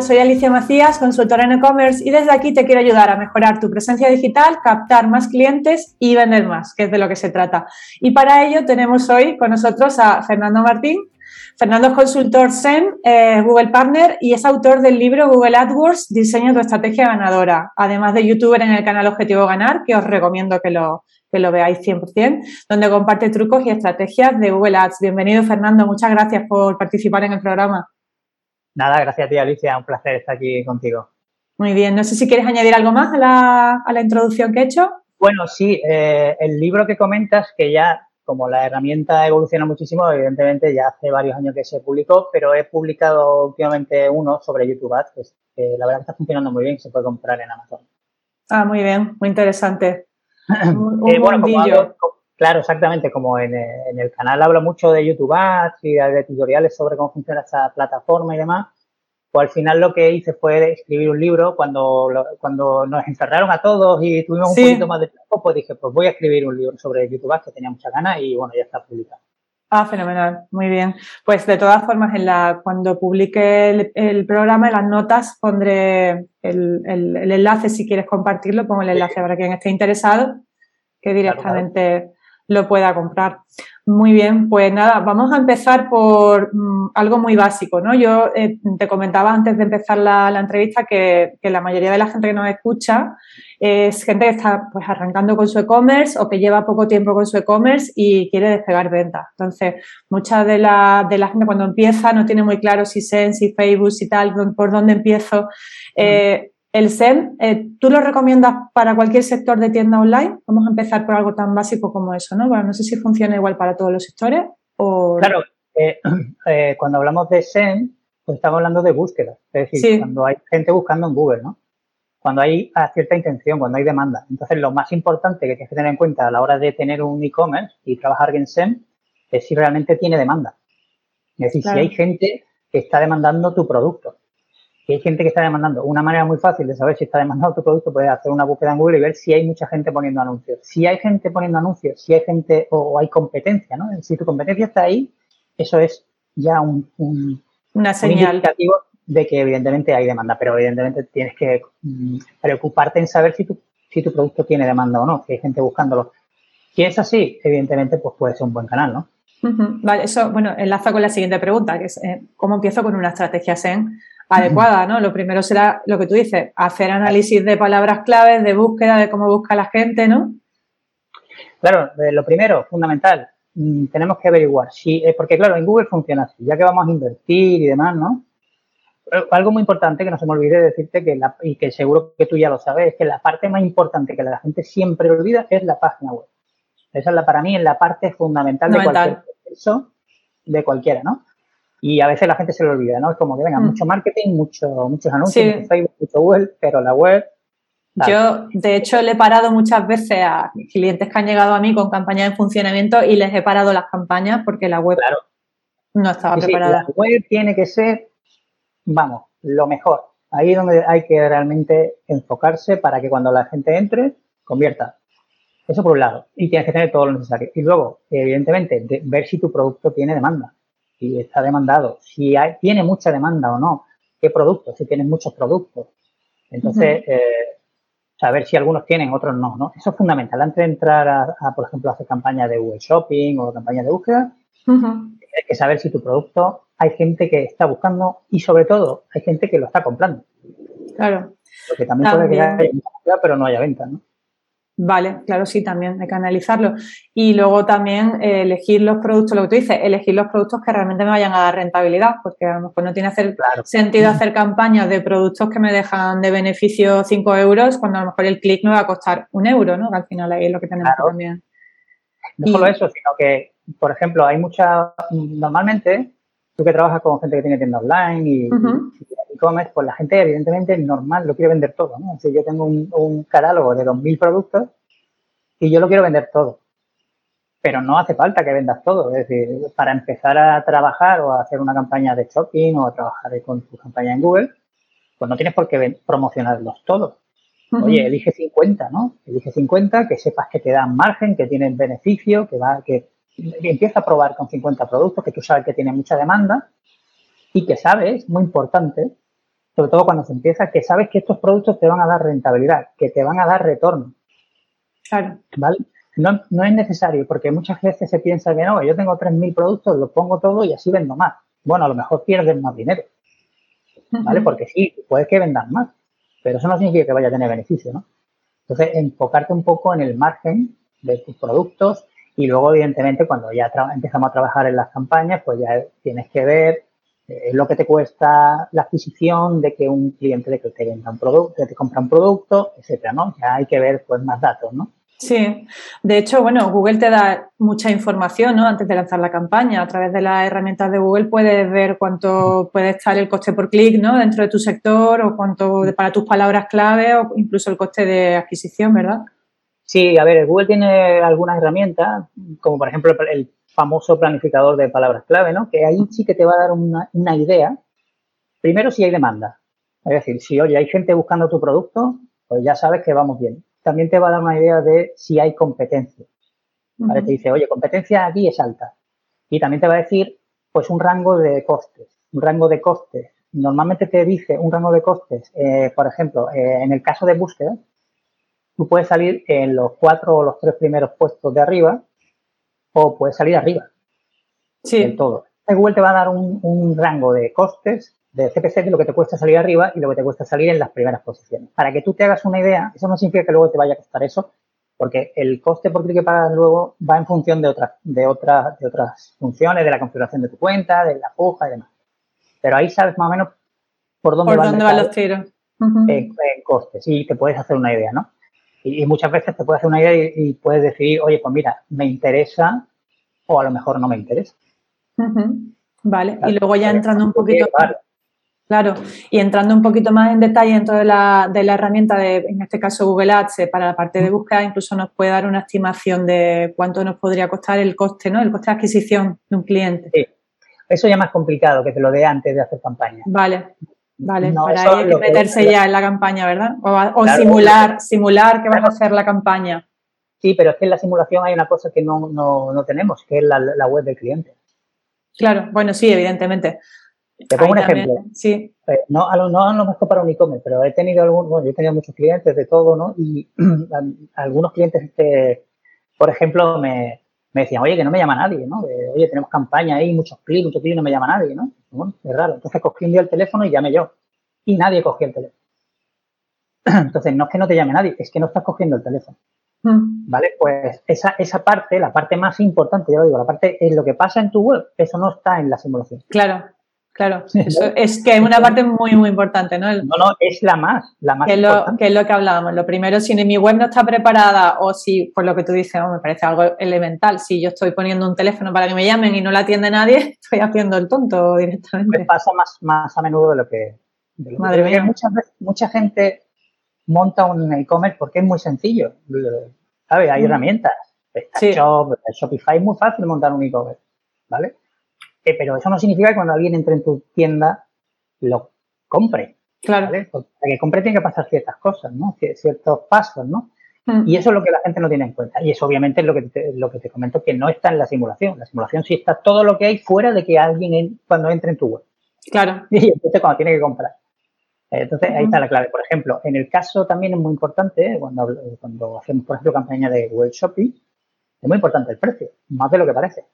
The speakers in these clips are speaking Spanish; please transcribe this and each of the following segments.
Soy Alicia Macías, consultora en e-commerce y desde aquí te quiero ayudar a mejorar tu presencia digital, captar más clientes y vender más, que es de lo que se trata. Y para ello tenemos hoy con nosotros a Fernando Martín. Fernando es consultor SEM, eh, Google Partner y es autor del libro Google AdWords, Diseño tu estrategia ganadora, además de youtuber en el canal Objetivo Ganar, que os recomiendo que lo, que lo veáis 100%, donde comparte trucos y estrategias de Google Ads. Bienvenido, Fernando. Muchas gracias por participar en el programa. Nada, gracias a ti, Alicia. Un placer estar aquí contigo. Muy bien. No sé si quieres añadir algo más a la, introducción que he hecho. Bueno, sí. Eh, el libro que comentas, que ya como la herramienta evoluciona muchísimo, evidentemente ya hace varios años que se publicó, pero he publicado últimamente uno sobre YouTube Ads, que la verdad está funcionando muy bien, se puede comprar en Amazon. Ah, muy bien, muy interesante. Eh, bueno, claro, exactamente, como en, el canal hablo mucho de YouTube Ads y de, tutoriales sobre cómo funciona esta plataforma y demás, pues al final lo que hice fue escribir un libro cuando, cuando nos encerraron a todos y tuvimos un poquito más de tiempo, pues dije, pues voy a escribir un libro sobre YouTube que tenía mucha ganas y bueno, ya está publicado. Ah, fenomenal, muy bien. Pues de todas formas, en la, cuando publique el, programa, en las notas pondré el, enlace, si quieres compartirlo, pongo el enlace para quien esté interesado, que directamente lo pueda comprar. Muy bien, pues nada, vamos a empezar por mm, algo muy básico, ¿no? Yo eh, te comentaba antes de empezar la, entrevista que, la mayoría de la gente que nos escucha es gente que está pues arrancando con su e-commerce o que lleva poco tiempo con su e-commerce y quiere despegar ventas. Entonces, mucha de la, de la gente cuando empieza no tiene muy claro si SEN, si Facebook, si tal, por dónde empiezo. Eh, el SEM, eh, ¿tú lo recomiendas para cualquier sector de tienda online? Vamos a empezar por algo tan básico como eso, ¿no? Bueno, no sé si funciona igual para todos los sectores o... Claro, eh, eh, cuando hablamos de SEM, pues estamos hablando de búsqueda. Es decir, cuando hay gente buscando en Google, ¿no? Cuando hay cierta intención, cuando hay demanda. Entonces, lo más importante que tienes que tener en cuenta a la hora de tener un e-commerce y trabajar en SEM es si realmente tiene demanda. Es decir, si hay gente que está demandando tu producto que hay gente que está demandando. Una manera muy fácil de saber si está demandando tu producto, puedes hacer una búsqueda en Google y ver si hay mucha gente poniendo anuncios. Si hay gente poniendo anuncios, si hay gente o, hay competencia, ¿no? Si tu competencia está ahí, eso es ya un, una señal indicativo de que evidentemente hay demanda, pero evidentemente tienes que mm, preocuparte en saber si tu, si tu producto tiene demanda o no, si hay gente buscándolo. Si es así, evidentemente, pues puede ser un buen canal, ¿no? Vale, eso, bueno, enlaza con la siguiente pregunta, que es eh, ¿cómo empiezo con una estrategia SEN adecuada, ¿no? Lo primero será lo que tú dices, hacer análisis de palabras claves, de búsqueda, de cómo busca la gente, ¿no? Claro, lo primero, fundamental, mm, tenemos que averiguar si, eh, porque claro, en Google funciona así, ya que vamos a invertir y demás, ¿no? Algo muy importante que no se me olvide decirte que y que seguro que tú ya lo sabes, es que la parte más importante que la gente siempre olvida es la página web. Esa es la, para mí, es la parte fundamental, de cualquier proceso de cualquiera, ¿no? Y a veces la gente se lo olvida, ¿no? Es como que venga, mm. mucho marketing, mucho, muchos anuncios, mucho Facebook, mucho web, pero la web. Yo, de hecho, le he parado muchas veces a clientes que han llegado a mí con campañas en funcionamiento y les he parado las campañas porque la web no estaba preparada. la web tiene que ser, vamos, lo mejor. Ahí es donde hay que realmente enfocarse para que cuando la gente entre, convierta. Eso por un lado. Y tienes que tener todo lo necesario. Y luego, evidentemente, ver si tu producto tiene demanda si está demandado, si hay, tiene mucha demanda o no, qué productos, si tienes muchos productos. Entonces, eh, saber si algunos tienen, otros no, ¿no? Eso es fundamental. Antes de entrar a, por ejemplo, a hacer campañas de Google Shopping o campañas de búsqueda, hay que saber si tu producto hay gente que está buscando y sobre todo hay gente que lo está comprando. Claro. Porque también, puede que haya pero no haya venta, ¿no? Vale, claro, sí, también hay que analizarlo. Y luego también eh, elegir los productos, lo que tú dices, elegir los productos que realmente me vayan a dar rentabilidad, porque a lo mejor no tiene hacer sentido hacer campañas de productos que me dejan de beneficio 5 euros, cuando a lo mejor el clic me va a costar un euro, ¿no? Que al final ahí es lo que tenemos también. No solo eso, sino que, por ejemplo, hay mucha, normalmente, tú que trabajas con gente que tiene tienda online y, e-commerce, pues la gente evidentemente es normal, lo quiere vender todo, ¿no? Si yo tengo un, catálogo de 2.000 productos y yo lo quiero vender todo. Pero no hace falta que vendas todo. Es decir, para empezar a trabajar o a hacer una campaña de shopping o a trabajar con tu campaña en Google, pues no tienes por qué promocionarlos todos. Oye, elige 50, ¿no? Elige 50, que sepas que te dan margen, que tienen beneficio, que va, que empieza a probar con 50 productos, que tú sabes que tiene mucha demanda y que sabes, muy importante, sobre todo cuando se empieza, que sabes que estos productos te van a dar rentabilidad, que te van a dar retorno. Claro. ¿Vale? No, no es necesario, porque muchas veces se piensa que no, yo tengo 3.000 productos, los pongo todo y así vendo más. Bueno, a lo mejor pierdes más dinero, ¿vale? Porque sí, puedes que vendas más, pero eso no significa que vaya a tener beneficio, ¿no? Entonces, enfocarte un poco en el margen de tus productos y luego, evidentemente, cuando ya empezamos a trabajar en las campañas, pues ya tienes que ver eh, lo que te cuesta la adquisición de que un cliente de que te venda un producto, que te compra un producto, etcétera, ¿no? Ya hay que ver pues más datos, ¿no? Sí, de hecho, bueno, Google te da mucha información, ¿no? Antes de lanzar la campaña. A través de las herramientas de Google puedes ver cuánto puede estar el coste por clic, ¿no? Dentro de tu sector o cuánto para tus palabras clave o incluso el coste de adquisición, ¿verdad? Sí, a ver, Google tiene algunas herramientas, como por ejemplo el famoso planificador de palabras clave, ¿no? Que ahí sí que te va a dar una, una idea. Primero, si hay demanda. Es decir, si, oye, hay gente buscando tu producto, pues ya sabes que vamos bien también te va a dar una idea de si hay competencia. ¿vale? Te dice, oye, competencia aquí es alta. Y también te va a decir, pues, un rango de costes. Un rango de costes. Normalmente te dice un rango de costes, eh, por ejemplo, eh, en el caso de búsqueda, tú puedes salir en los cuatro o los tres primeros puestos de arriba o puedes salir arriba. Sí. Del todo. Google te va a dar un, un rango de costes de CPC de lo que te cuesta salir arriba y lo que te cuesta salir en las primeras posiciones. Para que tú te hagas una idea, eso no significa que luego te vaya a costar eso, porque el coste por clic que pagas luego va en función de otras, de otras, de otras funciones, de la configuración de tu cuenta, de la puja y demás. Pero ahí sabes más o menos por dónde, ¿Por dónde van los tiros. en, costes y te puedes hacer una idea, ¿no? Y, muchas veces te puedes hacer una idea y, puedes decidir, oye, pues mira, me interesa o a lo mejor no me interesa. Vale, y luego ya entrando un poquito... Claro, y entrando un poquito más en detalle dentro de la, de la herramienta de, en este caso, Google Ads, eh, para la parte de búsqueda, incluso nos puede dar una estimación de cuánto nos podría costar el coste, ¿no? El coste de adquisición de un cliente. Sí, eso ya es más complicado que te lo dé antes de hacer campaña. Vale, vale, para ahí hay que meterse ya en la campaña, ¿verdad? O, simular, simular que vas a hacer la campaña. Sí, pero es que en la simulación hay una cosa que no, no, no tenemos, que es la, la web del cliente. Claro, bueno, sí, evidentemente. Te pongo un ejemplo. sí. Eh, no, a lo, no, no mejor para un e-commerce, pero he tenido algunos, bueno, yo he tenido muchos clientes de todo, ¿no? Y algunos clientes, este, por ejemplo, me, me, decían, oye, que no me llama nadie, ¿no? oye, tenemos campaña ahí, muchos clics, muchos clics, no me llama nadie, ¿no? Bueno, es raro. Entonces cogí un día el teléfono y llamé yo. Y nadie cogió el teléfono. Entonces, no es que no te llame nadie, es que no estás cogiendo el teléfono. Mm. ¿Vale? Pues esa, esa parte, la parte más importante, ya lo digo, la parte es lo que pasa en tu web, eso no está en la simulación. Claro. Claro, eso es que es una parte muy, muy importante, ¿no? no, no, es la más, la más que es, lo, que es lo que hablábamos. Lo primero, si mi web no está preparada o si, por lo que tú dices, me parece algo elemental, si yo estoy poniendo un teléfono para que me llamen y no la atiende nadie, estoy haciendo el tonto directamente. Me pasa más, más a menudo de lo que... Madre mía. Muchas veces, mucha gente monta un e-commerce porque es muy sencillo, ¿sabes? Hay mm. herramientas. sí. Shopify es muy fácil montar un e-commerce, ¿vale? Eh, pero eso no significa que cuando alguien entre en tu tienda lo compre. Claro. Para que compre tiene que pasar ciertas cosas, ¿no? Ciertos pasos, ¿no? Mm. Y eso es lo que la gente no tiene en cuenta. Y eso obviamente es lo que te, lo que te comento que no está en la simulación. La simulación sí está todo lo que hay fuera de que alguien cuando entre en tu web. Claro. Y entonces cuando tiene que comprar. Entonces ahí está la clave. Por ejemplo, en el caso también es muy importante, cuando, cuando hacemos, por ejemplo, campaña de web shopping, es muy importante el precio, más de lo que parece.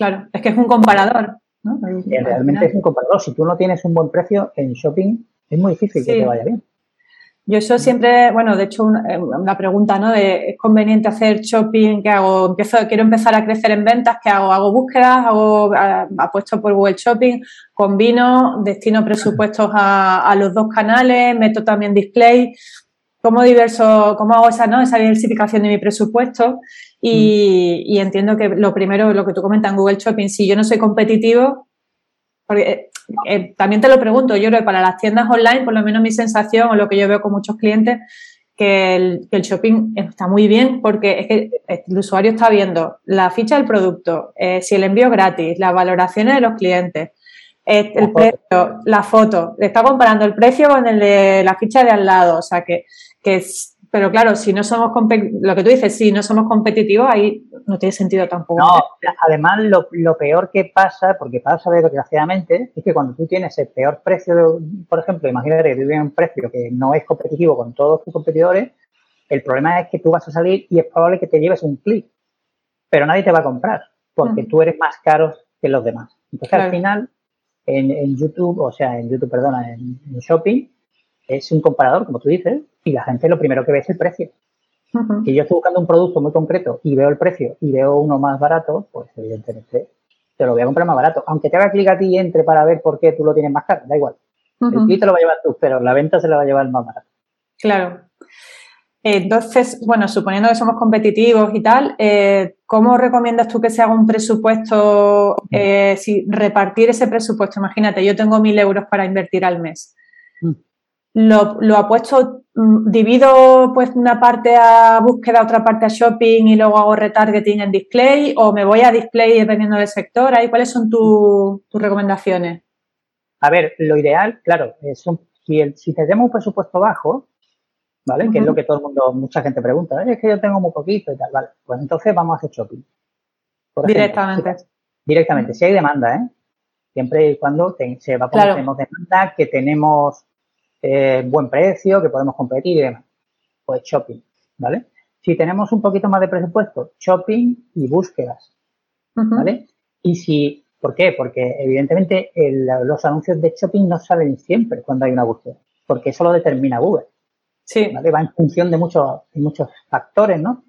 Claro, es que es un comparador. ¿no? Realmente es un comparador. Si tú no tienes un buen precio en shopping, es muy difícil que te vaya bien. Yo eso siempre, bueno, de hecho una, eh, pregunta, ¿no? De, ¿es conveniente hacer shopping? ¿Qué hago? Empiezo, quiero empezar a crecer en ventas, ¿qué hago? ¿Hago búsquedas? ¿Hago apuesto por Google Shopping? ¿Combino? ¿Destino presupuestos a, a, los dos canales? ¿Meto también display? ¿Cómo diverso, cómo hago esa, ¿no? esa diversificación de mi presupuesto? Y, entiendo que lo primero, lo que tú comentas en Google Shopping, si yo no soy competitivo, porque eh, eh, también te lo pregunto, yo creo que para las tiendas online, por lo menos mi sensación o lo que yo veo con muchos clientes, que el, shopping está muy bien porque es que el usuario está viendo la ficha del producto, eh, si el envío es gratis, las valoraciones de los clientes, el precio, la foto, le está comparando el precio con el de la ficha de al lado, o sea que, que pero claro, si no somos lo que tú dices, si no somos competitivos, ahí no tiene sentido tampoco. No, además lo, peor que pasa, porque pasa desgraciadamente, es que cuando tú tienes el peor precio, por ejemplo, imagínate que tú tienes un precio que no es competitivo con todos tus competidores, el problema es que tú vas a salir y es probable que te lleves un clic, pero nadie te va a comprar, porque tú eres más caro que los demás. Entonces al final, en, YouTube, o sea, en YouTube, perdona, en Shopping, es un comparador, como tú dices, y la gente lo primero que ve es el precio. Si yo estoy buscando un producto muy concreto y veo el precio y veo uno más barato, pues evidentemente te lo voy a comprar más barato. Aunque te haga clic a ti y entre para ver por qué tú lo tienes más caro, da igual. El clic te lo va a llevar tú, pero la venta se la va a llevar más barato. Claro. Entonces, bueno, suponiendo que somos competitivos y tal, eh, ¿cómo recomiendas tú que se haga un presupuesto? Eh, si repartir ese presupuesto, imagínate, yo tengo mil euros para invertir al mes lo, lo apuesto, mm, divido pues una parte a búsqueda, otra parte a shopping y luego hago retargeting en display o me voy a display dependiendo del sector. Ahí, ¿cuáles son tus recomendaciones? A ver, lo ideal, claro, es si, el, si tenemos un presupuesto bajo, ¿vale? Que es lo que todo el mundo, mucha gente pregunta, es que yo tengo muy poquito y tal, ¿vale? Pues entonces vamos a hacer shopping. directamente. directamente, si hay demanda, ¿eh? Siempre y cuando se va a poner, tenemos demanda, que tenemos eh, buen precio, que podemos competir y demás. Pues shopping, ¿vale? Si tenemos un poquito más de presupuesto, shopping y búsquedas, ¿vale? Y si, ¿por qué? Porque evidentemente los anuncios de shopping no salen siempre cuando hay una búsqueda, porque eso lo determina Google. Sí. ¿vale? Va en función de muchos, de muchos factores, ¿no?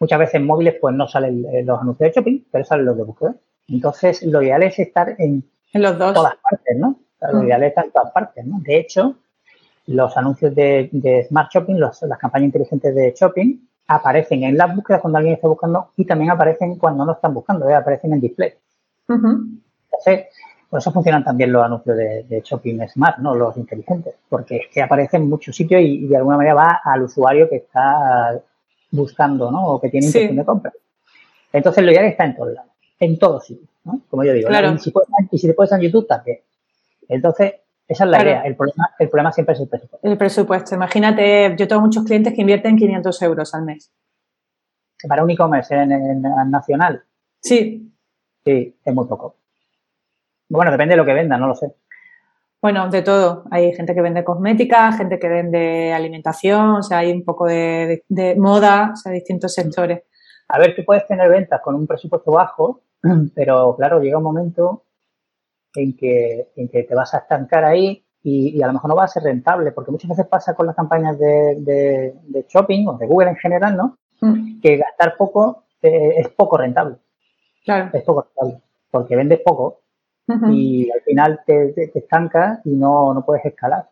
Muchas veces en móviles pues no salen eh, los anuncios de shopping, pero salen los de búsqueda. Entonces, lo ideal es estar en, en los dos. todas partes, ¿no? Lo ideal es estar en todas partes, ¿no? De hecho, los anuncios de, Smart Shopping, las campañas inteligentes de shopping, aparecen en las búsquedas cuando alguien está buscando y también aparecen cuando no están buscando, ¿eh? aparecen en display. Entonces, por eso funcionan también los anuncios de, shopping smart, ¿no? Los inteligentes, porque es que aparecen en muchos sitios y, de alguna manera va al usuario que está buscando, ¿no? O que tiene intención de compra. Entonces, lo ideal está en todos lados, en todos sitios, ¿no? Como yo digo, y, si puedes, y si te puedes en YouTube también. Entonces, esa es la idea. El problema, el problema siempre es el presupuesto. El presupuesto. Imagínate, yo tengo muchos clientes que invierten 500 euros al mes. Para un e-commerce en, nacional. Sí. Sí, es muy poco. Bueno, depende de lo que venda, no lo sé. Bueno, de todo. Hay gente que vende cosmética, gente que vende alimentación, o sea, hay un poco de, moda, o sea, distintos sectores. A ver, tú puedes tener ventas con un presupuesto bajo, pero claro, llega un momento en que, en que te vas a estancar ahí y, a lo mejor no va a ser rentable, porque muchas veces pasa con las campañas de, shopping o de Google en general, ¿no? Mm. Que gastar poco eh, es poco rentable. Claro. Es poco rentable, porque vendes poco y al final te, te, estancas y no, no puedes escalar.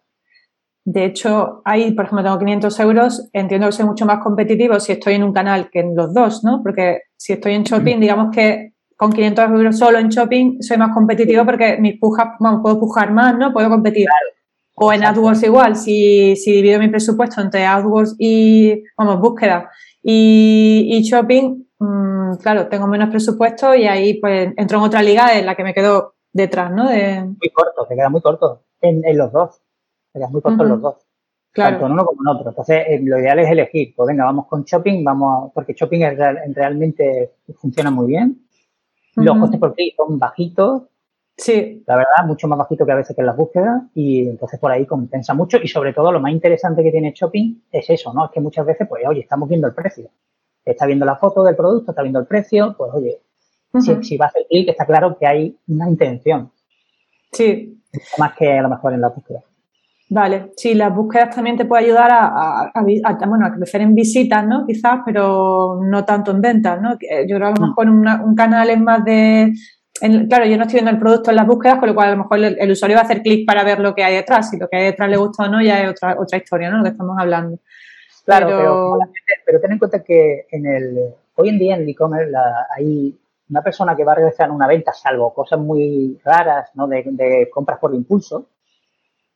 De hecho, ahí, por ejemplo, tengo 500 euros, entiendo que soy mucho más competitivo si estoy en un canal que en los dos, ¿no? Porque si estoy en shopping, digamos que con 500 euros solo en shopping soy más competitivo porque mis pujas, bueno, puedo pujar más, ¿no? Puedo competir. O en AdWords igual, si, si divido mi presupuesto entre AdWords y, vamos, búsqueda y, shopping, mm, claro, tengo menos presupuesto y ahí pues entro en otra liga en la que me quedo detrás, ¿no? De... Muy corto, te queda muy corto en, los dos. Te quedas muy corto en los dos. Claro. Tanto en uno como en otro. Entonces, eh, lo ideal es elegir. Pues venga, vamos con shopping, vamos porque shopping es realmente funciona muy bien los costes por clic son bajitos. Sí. La verdad, mucho más bajito que a veces que en las búsquedas y entonces por ahí compensa mucho y sobre todo lo más interesante que tiene Shopping es eso, ¿no? Es que muchas veces, pues, oye, estamos viendo el precio. Está viendo la foto del producto, está viendo el precio, pues, oye, si, si, va a hacer clic, está claro que hay una intención. Sí. Más que a lo mejor en la búsqueda. Vale, sí, las búsquedas también te puede ayudar a, bueno, a crecer en visitas, ¿no? Quizás, pero no tanto en ventas, ¿no? Yo creo que a lo mm. mejor un canal es más de... claro, yo no estoy viendo el producto en las búsquedas, con lo cual a lo mejor el, usuario va a hacer clic para ver lo que hay detrás. Si lo que hay detrás le gusta o no, ya es otra, otra historia, ¿no? Lo que estamos hablando. Claro, pero, pero, ten en cuenta que en el, hoy en día en el e-commerce hay una persona que va a realizar una venta, salvo cosas muy raras, ¿no? De, de compras por impulso,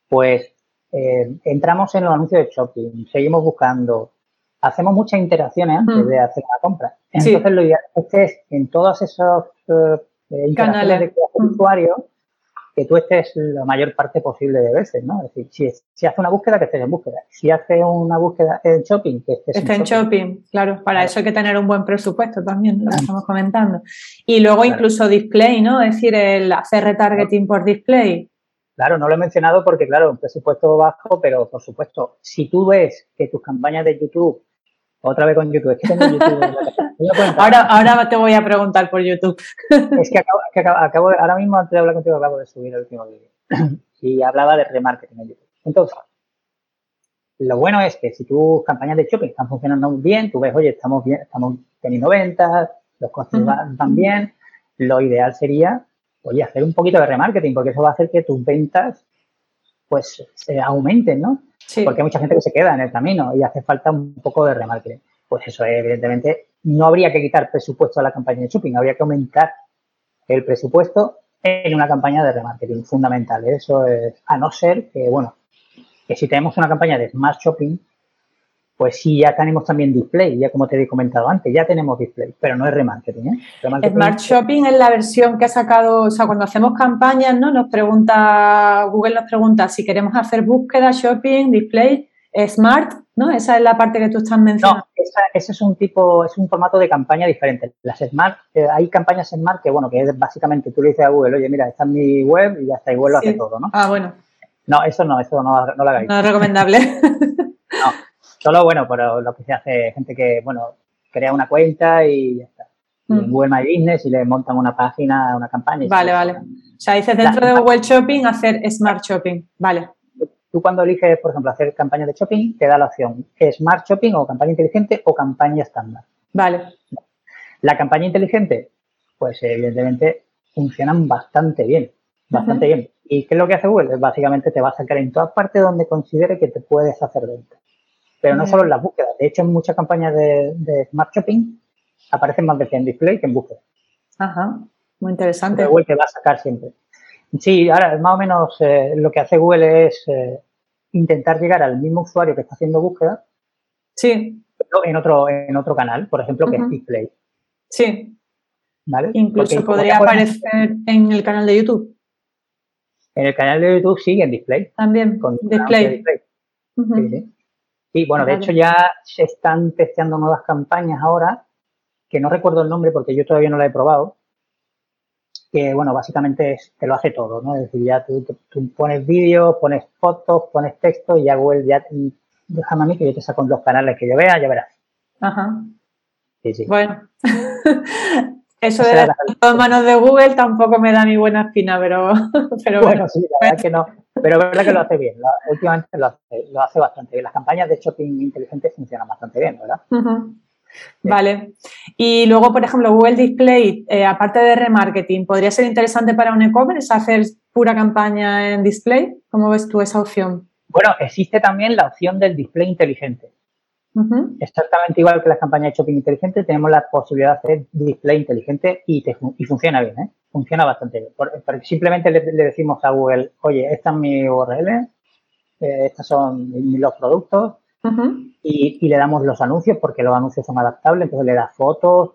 pues eh, entramos en los anuncios de shopping, seguimos buscando, hacemos muchas interacciones antes mm. de hacer la compra. Entonces, lo ideal es que en todos esos eh, canales de mm. usuario que tú estés la mayor parte posible de veces, ¿no? Es decir, si, si hace una búsqueda, que estés en búsqueda. Si hace una búsqueda en shopping, que estés Esté en shopping. claro. Para eso hay que tener un buen presupuesto también, lo que estamos comentando. Y luego incluso display, ¿no? Es decir, el hacer retargeting por display. Claro, no lo he mencionado porque, claro, un presupuesto bajo, pero por supuesto, si tú ves que tus campañas de YouTube otra vez con YouTube. Es que tengo YouTube. ahora, ahora te voy a preguntar por YouTube. es que acabo, acabo, ahora mismo antes de hablar contigo acabo de subir el último vídeo. y hablaba de remarketing en YouTube. Entonces, lo bueno es que si tus campañas de shopping están funcionando bien, tú ves, oye, estamos bien, estamos teniendo ventas, los costes van, bien, lo ideal sería, oye, hacer un poquito de remarketing, porque eso va a hacer que tus ventas pues se aumenten, ¿no? Porque hay mucha gente que se queda en el camino y hace falta un poco de remarketing. Pues eso, evidentemente, no habría que quitar presupuesto a la campaña de shopping, habría que aumentar el presupuesto en una campaña de remarketing, fundamental. Eso es, a no ser que, bueno, que si tenemos una campaña de Smart Shopping, pues sí, ya tenemos también display, ya como te he comentado antes, ya tenemos display, pero no es remarketing. ¿eh? Smart Shopping es la versión que ha sacado, o sea, cuando hacemos campañas, ¿no? Nos pregunta, Google nos pregunta si queremos hacer búsqueda, shopping, display, Smart, ¿no? Esa es la parte que tú estás mencionando. No, ese es un tipo, es un formato de campaña diferente. Las Smart, eh, hay campañas Smart que, bueno, que es básicamente tú le dices a Google, oye, mira, esta es mi web y ya está, y Google lo hace todo, ¿no? Ah, bueno. No, eso no, eso no, no lo hagáis. No es recomendable. Solo, bueno, pero lo que se hace, gente que, bueno, crea una cuenta y ya está. Mm. En Google My Business y le montan una página, una campaña. Vale, vale. O sea, dices dentro de Google Shopping hacer Smart Shopping. Vale. Tú cuando eliges, por ejemplo, hacer campaña de shopping, te da la opción Smart Shopping o campaña inteligente o campaña estándar. Vale. La campaña inteligente, pues evidentemente funcionan bastante bien, bastante bien. ¿Y qué es lo que hace Google? Básicamente te va a sacar en todas partes donde considere que te puedes hacer venta pero no solo en las búsquedas. De hecho, en muchas campañas de, Smart Shopping aparecen más veces en display que en búsqueda. Ajá, muy interesante. Google te va a sacar siempre. Sí, ahora más o menos eh, lo que hace Google es eh, intentar llegar al mismo usuario que está haciendo búsqueda. Sí. Pero en otro, en otro canal, por ejemplo, que es display. Sí. ¿Vale? Incluso podría aparecer en el canal de YouTube. En el canal de YouTube sí, en display. También. Con display. sí. Sí, bueno, de hecho ya se están testeando nuevas campañas ahora, que no recuerdo el nombre porque yo todavía no la he probado, que bueno, básicamente te lo hace todo, ¿no? Es decir, ya tú, pones vídeos, pones fotos, pones texto y ya Google ya, déjame a mí que yo te saco los canales que yo vea, ya verás. Ajá. Sí, sí. Bueno. Eso de las manos de Google tampoco me da mi buena espina, pero, pero bueno. sí, la verdad que no. Pero es verdad que lo hace bien. últimamente lo hace, lo hace, bastante bien. Las campañas de shopping inteligente funcionan bastante bien, ¿verdad? Vale. Y luego, por ejemplo, Google Display, eh, aparte de remarketing, ¿podría ser interesante para un e-commerce hacer pura campaña en display? ¿Cómo ves tú esa opción? Bueno, existe también la opción del display inteligente. Exactamente igual que las campañas de shopping inteligente, tenemos la posibilidad de hacer display inteligente y, y funciona bien, ¿eh? Funciona bastante bien. porque simplemente le, decimos a Google, oye, esta es mi URL, eh, estos son los productos y, le damos los anuncios porque los anuncios son adaptables, entonces le das fotos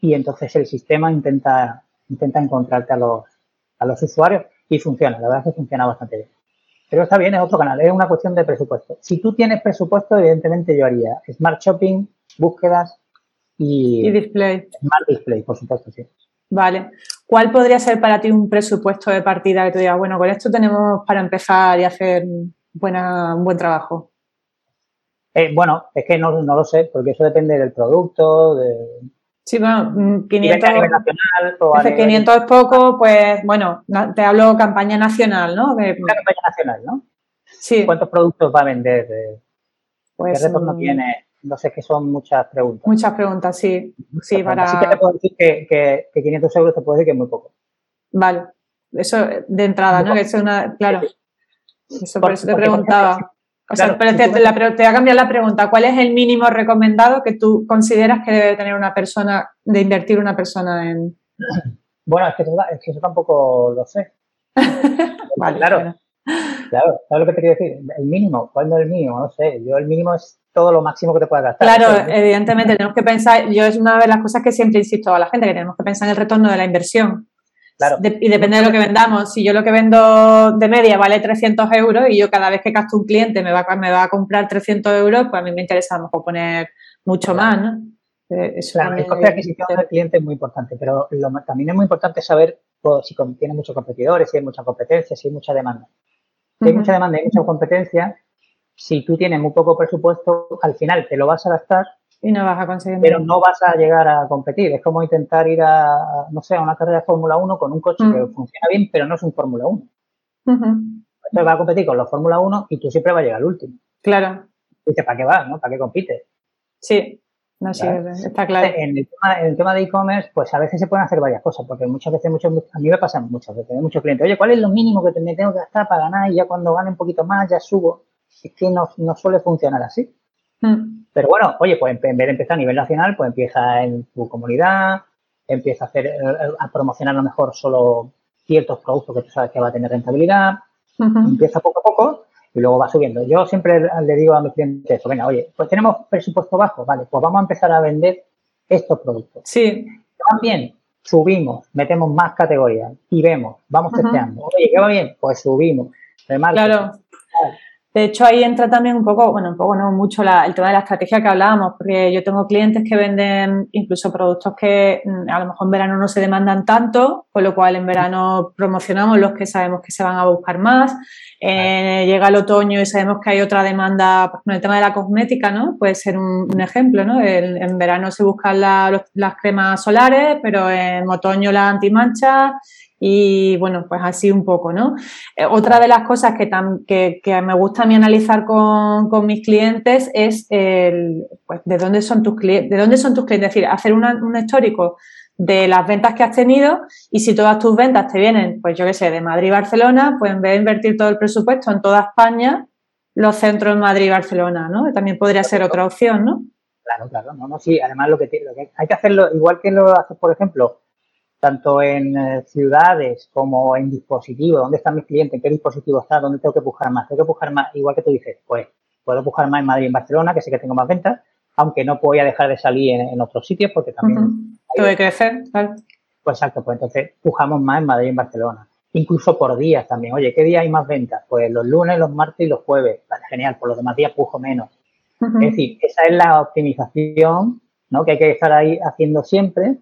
y entonces el sistema intenta, intenta encontrarte a los, a los usuarios y funciona, la verdad es que funciona bastante bien. Pero está bien, es otro canal, es una cuestión de presupuesto. Si tú tienes presupuesto, evidentemente yo haría Smart Shopping, búsquedas y, y Display. Smart Display, por supuesto, sí. Vale. ¿Cuál podría ser para ti un presupuesto de partida que tú digas, bueno, con esto tenemos para empezar y hacer buena, un buen trabajo? Eh, bueno, es que no, no, lo sé, porque eso depende del producto, de, Sí, bueno, 500, mm, 500 es poco, pues bueno, te hablo campaña nacional, ¿no? De, Una campaña nacional, ¿no? Sí. ¿Cuántos productos va a vender? Pues, ¿Qué retorno mm, tiene? No sé, que son muchas preguntas. Muchas preguntas, sí. Sí, para... Así que te puedo decir que, que, 500 euros te puedo decir que es muy poco. Vale. Eso de entrada, ¿no? Que es una... Claro. Eso por eso te preguntaba. O sea, pero te, voy a cambiar la pregunta. ¿Cuál es el mínimo recomendado que tú consideras que debe tener una persona, de invertir una persona en...? Bueno, es que, es que eso tampoco lo sé. vale, claro. Claro, ¿sabes lo que te quiero decir? El mínimo, ¿cuál es el mínimo? No sé, yo el mínimo es todo lo máximo que te puedas gastar. Claro, evidentemente tenemos que pensar, yo es una de las cosas que siempre insisto a la gente, que tenemos que pensar en el retorno de la inversión. Claro. y depende de lo que vendamos. Si yo lo que vendo de media vale 300 euros y yo cada vez que gasto un cliente me va, me va a comprar 300 euros, pues a mí me interesa a lo mejor poner mucho más, ¿no? Eh, eso claro, el coste de adquisición del cliente es muy importante, pero también es muy importante saber pues, si tiene muchos competidores, si hay mucha competencia, si hay mucha demanda. Si hay mucha demanda y mucha competencia, si tú tienes muy poco presupuesto, al final te lo vas a gastar y no vas a conseguir. Pero no vas a llegar a competir. Es como intentar ir a, no sé, a una carrera de Fórmula 1 con un coche que mm. funciona bien, pero no es un Fórmula 1. Entonces vas a competir con los Fórmula 1 y tú siempre vas a llegar al último. Claro. Dices, ¿para qué vas? ¿no? ¿Para qué compites? Sí, no sé, está claro. En el tema, en el tema de e-commerce, pues a veces se pueden hacer varias cosas, porque muchas veces, muchos, a mí me pasan muchas veces, muchos clientes, oye, ¿cuál es lo mínimo que me tengo que gastar para ganar? Y ya cuando gane un poquito más, ya subo. Es que no, no suele funcionar así. Mm. Pero bueno, oye, pues en vez de empezar a nivel nacional, pues empieza en tu comunidad, empieza a hacer, eh, a promocionar a lo mejor solo ciertos productos que tú sabes que va a tener rentabilidad, empieza poco a poco y luego va subiendo. Yo siempre le digo a mis clientes venga, oye, pues tenemos presupuesto bajo, vale, pues vamos a empezar a vender estos productos. Sí. También subimos, metemos más categorías y vemos, vamos testeando. Oye, ¿qué va bien? Pues subimos. Claro. De hecho, ahí entra también un poco, bueno, un poco no mucho el tema de la estrategia que hablábamos, porque yo tengo clientes que venden incluso productos que mm, a lo mejor en verano no se demandan tanto, con lo cual en verano promocionamos los que sabemos que se van a buscar más. Eh, llega el otoño y sabemos que hay otra demanda, pues, con el tema de la cosmética, ¿no? Puede ser un, ejemplo, ¿no? en verano se buscan las cremas solares, pero en otoño la antimancha y bueno, pues así un poco, ¿no? Eh, otra de las cosas que, que, me gusta a mí analizar con, con mis clientes es el, pues, de dónde son tus clientes, de dónde son tus clientes, es decir, hacer un histórico de las ventas que has tenido y si todas tus ventas te vienen, pues yo qué sé, de Madrid y Barcelona, pues en vez de invertir todo el presupuesto en toda España, los centros en Madrid y Barcelona, ¿no? También podría ser otra opción, ¿no? Claro, claro, no, no, sí, además que, lo que hay que hacerlo, igual que lo haces, por ejemplo, tanto en eh, ciudades como en dispositivos, dónde están mis clientes, en qué dispositivo está, dónde tengo que buscar más, tengo que buscar más, igual que tú dices, pues puedo buscar más en Madrid y en Barcelona, que sé que tengo más ventas, aunque no voy a dejar de salir en, otros sitios porque también... Puede crecer, claro. Pues exacto, pues entonces pujamos más en Madrid y en Barcelona. Incluso por días también. Oye, ¿qué día hay más ventas? Pues los lunes, los martes y los jueves. Vale, genial, por los demás días pujo menos. Es decir, esa es la optimización ¿no? que hay que estar ahí haciendo siempre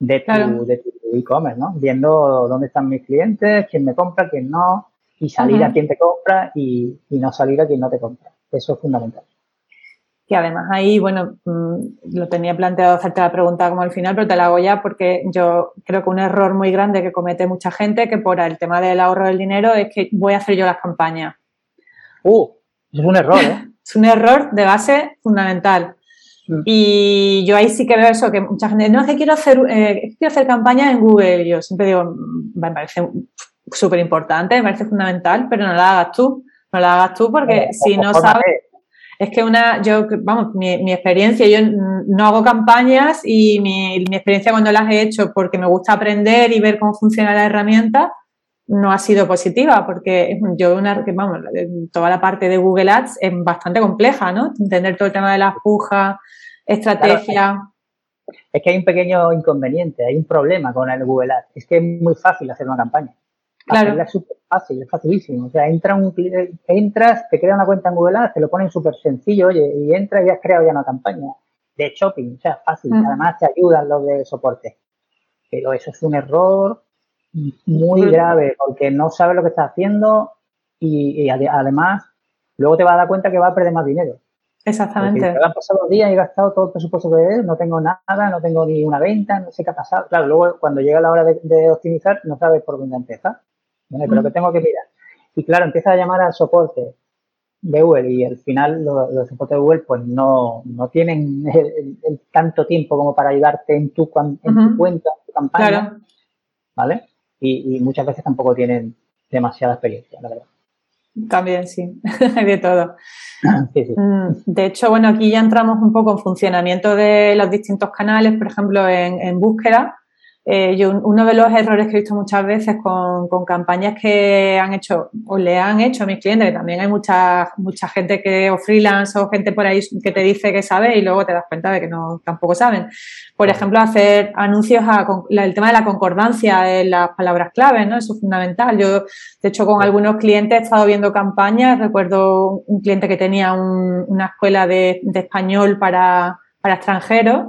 de tu e-commerce, ¿no? Viendo dónde están mis clientes, quién me compra, quién no, y salir a quien te compra y, no salir a quien no te compra. Eso es fundamental. Y además ahí, bueno, mm, lo tenía planteado hacerte la pregunta como al final, pero te la hago ya porque yo creo que un error muy grande que comete mucha gente que por el tema del ahorro del dinero es que voy a hacer yo las campañas. Uh, es un error, ¿eh? es un error de base fundamental. Mm. Y yo ahí sí que veo eso, que mucha gente, no, es que quiero hacer, eh, quiero hacer campaña en Google. yo siempre digo, mm, me parece súper importante, me parece fundamental, pero no la hagas tú. No la hagas tú porque si no sabes... Es que una, yo, vamos, mi, experiencia, yo no hago campañas y mi, mi, experiencia cuando las he hecho porque me gusta aprender y ver cómo funciona la herramienta, no ha sido positiva porque yo una, vamos, toda la parte de Google Ads es bastante compleja, ¿no? Entender todo el tema de las pujas, estrategia. es que hay un pequeño inconveniente, hay un problema con el Google Ads. Es que es muy fácil hacer una campaña. Claro. Es súper fácil, es facilísimo. O sea, entra un, entras, te crea una cuenta en Google Ads, te lo ponen súper sencillo, oye, y entras y has creado ya una campaña de shopping. O sea, fácil. Además, te ayudan los de soporte. Pero eso es un error muy grave porque no sabes lo que estás haciendo y, además luego te vas a dar cuenta que va a perder más dinero. Exactamente. Me han pasado días y he gastado todo el presupuesto que es, no tengo nada, no tengo ni una venta, no sé qué ha pasado. Claro, luego cuando llega la hora de, optimizar no sabes por dónde empezar. Pero que tengo que mirar. Y claro, empieza a llamar al soporte de Google y al final los, soportes de Google pues no, no tienen el, tanto tiempo como para ayudarte en tu, en tu cuenta, en tu campaña. ¿Vale? y, muchas veces tampoco tienen demasiada experiencia, la verdad. También, sí, de todo. Mm, de hecho, bueno, aquí ya entramos un poco en funcionamiento de los distintos canales, por ejemplo, en, búsqueda. Eh, yo, uno de los errores que he visto muchas veces con, con, campañas que han hecho o le han hecho a mis clientes, que también hay mucha, mucha gente que o freelance o gente por ahí que te dice que sabe y luego te das cuenta de que no tampoco saben. Por ejemplo, hacer anuncios a el tema de la concordancia en las palabras claves, ¿no? Eso es fundamental. Yo, de hecho, con algunos clientes he estado viendo campañas. Recuerdo un cliente que tenía una escuela de, de español para, para extranjeros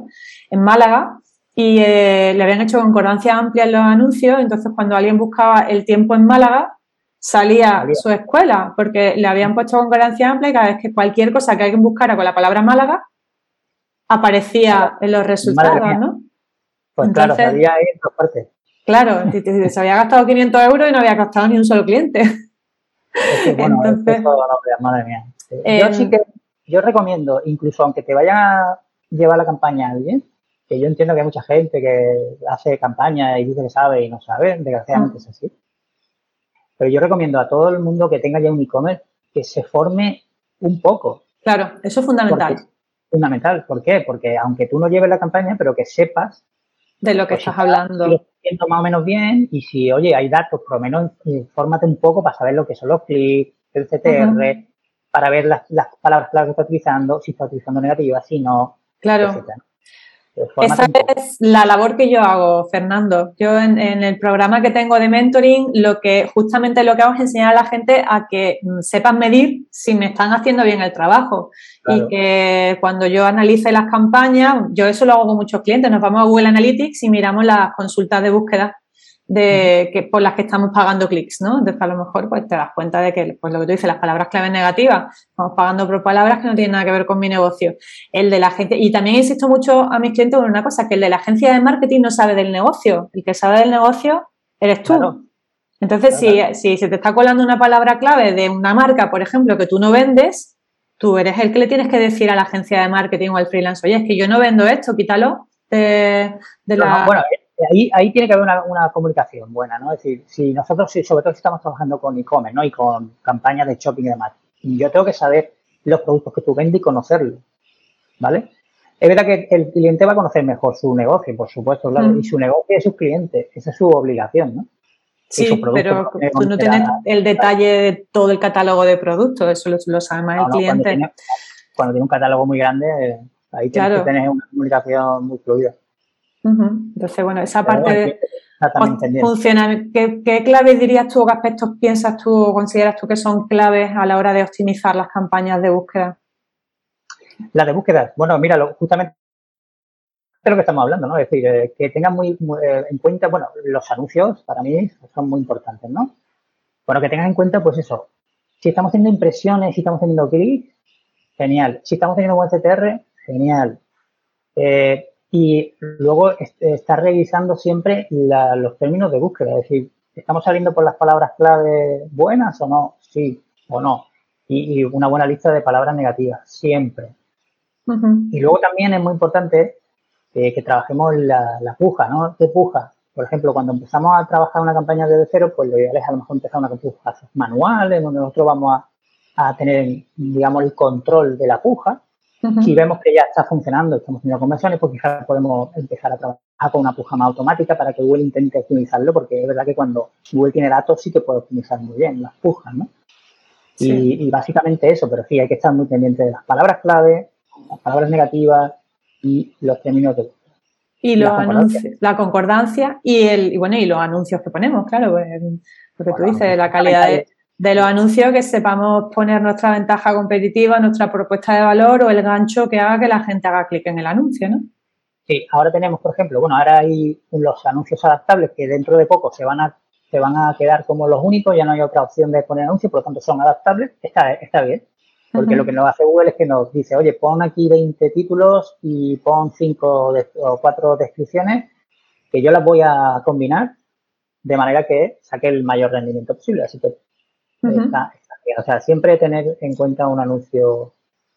en Málaga y eh, le habían hecho concordancia amplia en los anuncios, entonces cuando alguien buscaba el tiempo en Málaga, salía su escuela, porque le habían puesto concordancia amplia y cada vez que cualquier cosa que alguien buscara con la palabra Málaga, aparecía en los resultados, ¿no? Pues claro, salía ahí en dos partes. Claro, se había gastado 500 euros y no había gastado ni un solo cliente. bueno, Entonces, madre mía. Yo sí que, yo recomiendo, incluso aunque te vaya a llevar la campaña a alguien, que yo entiendo que hay mucha gente que hace campaña y dice que sabe y no sabe, desgraciadamente es así. Pero yo recomiendo a todo el mundo que tenga ya un e-commerce que se forme un poco. Claro, eso es fundamental. fundamental. ¿Por qué? Porque aunque tú no lleves la campaña, pero que sepas de lo que pues estás hablando. Lo siento más o menos bien y si, oye, hay datos, por lo menos infórmate un poco para saber lo que son los clics, el CTR, para ver las, palabras clave que está utilizando, si está utilizando negativas, si no, Claro. Esa es la labor que yo hago, Fernando. Yo en, el programa que tengo de mentoring, lo que justamente lo que hago es enseñar a la gente a que mm, sepan medir si me están haciendo bien el trabajo. Y que cuando yo analice las campañas, yo eso lo hago con muchos clientes, nos vamos a Google Analytics y miramos las consultas de búsqueda de que por las que estamos pagando clics, ¿no? Entonces a lo mejor pues te das cuenta de que, pues lo que tú dices, las palabras clave negativas, estamos pagando por palabras que no tienen nada que ver con mi negocio. El de la gente, y también insisto mucho a mis clientes con una cosa, que el de la agencia de marketing no sabe del negocio, el que sabe del negocio eres tú. Entonces, si, si se te está colando una palabra clave de una marca, por ejemplo, que tú no vendes, tú eres el que le tienes que decir a la agencia de marketing o al freelance, oye, es que yo no vendo esto, quítalo de, la... bueno, ahí, ahí tiene que haber una, comunicación buena, ¿no? Es decir, si nosotros, sobre todo si estamos trabajando con e-commerce, ¿no? Y con campañas de shopping y demás, yo tengo que saber los productos que tú vendes y conocerlos, ¿vale? Es verdad que el cliente va a conocer mejor su negocio, por supuesto, claro, mm. y su negocio es sus clientes, esa es su obligación, ¿no? Sí, pero tú no tienes el detalle de todo el catálogo de productos, eso lo, sabe más el cliente. Cuando tiene, un catálogo muy grande, ahí tienes que tener una comunicación muy fluida. Entonces, bueno, esa parte funciona. ¿Qué, ¿Qué, claves dirías tú o qué aspectos piensas tú o consideras tú que son claves a la hora de optimizar las campañas de búsqueda? La de búsqueda, bueno, mira, justamente de lo que estamos hablando, ¿no? Es decir, eh, que tengan muy, eh, en cuenta, bueno, los anuncios para mí son muy importantes, ¿no? Bueno, que tengan en cuenta, pues eso, si estamos teniendo impresiones, si estamos teniendo clics, genial. Si estamos teniendo buen CTR, genial. Eh, y luego estar revisando siempre los términos de búsqueda, es decir, ¿estamos saliendo por las palabras clave buenas o no? Sí o no. Y, una buena lista de palabras negativas, siempre. Y luego también es muy importante eh, que trabajemos la, la, puja, ¿no? ¿Qué puja? Por ejemplo, cuando empezamos a trabajar una campaña desde cero, pues lo ideal es a lo mejor empezar una puja manual, en donde nosotros vamos a, a tener, digamos, el control de la puja si vemos que ya está funcionando, estamos teniendo conversiones, pues quizás podemos empezar a trabajar con una puja más automática para que Google intente optimizarlo, porque es verdad que cuando Google tiene datos sí que puede optimizar muy bien las pujas, ¿no? Y, básicamente eso, pero sí, hay que estar muy pendiente de las palabras clave, las palabras negativas y los términos de y los la anuncios, la concordancia y el y bueno y los anuncios que ponemos, claro, pues, lo que tú dices, la calidad de, de los anuncios que sepamos poner nuestra ventaja competitiva, nuestra propuesta de valor o el gancho que haga que la gente haga clic en el anuncio, ¿no? Sí, ahora tenemos, por ejemplo, bueno, ahora hay los anuncios adaptables que dentro de poco se van a se van a quedar como los únicos, ya no hay otra opción de poner anuncios, por lo tanto son adaptables, está, está bien. Porque lo que nos hace Google es que nos dice, oye, pon aquí 20 títulos y pon 5 o 4 descripciones que yo las voy a combinar de manera que saque el mayor rendimiento posible. Así que o sea, siempre tener en cuenta un anuncio,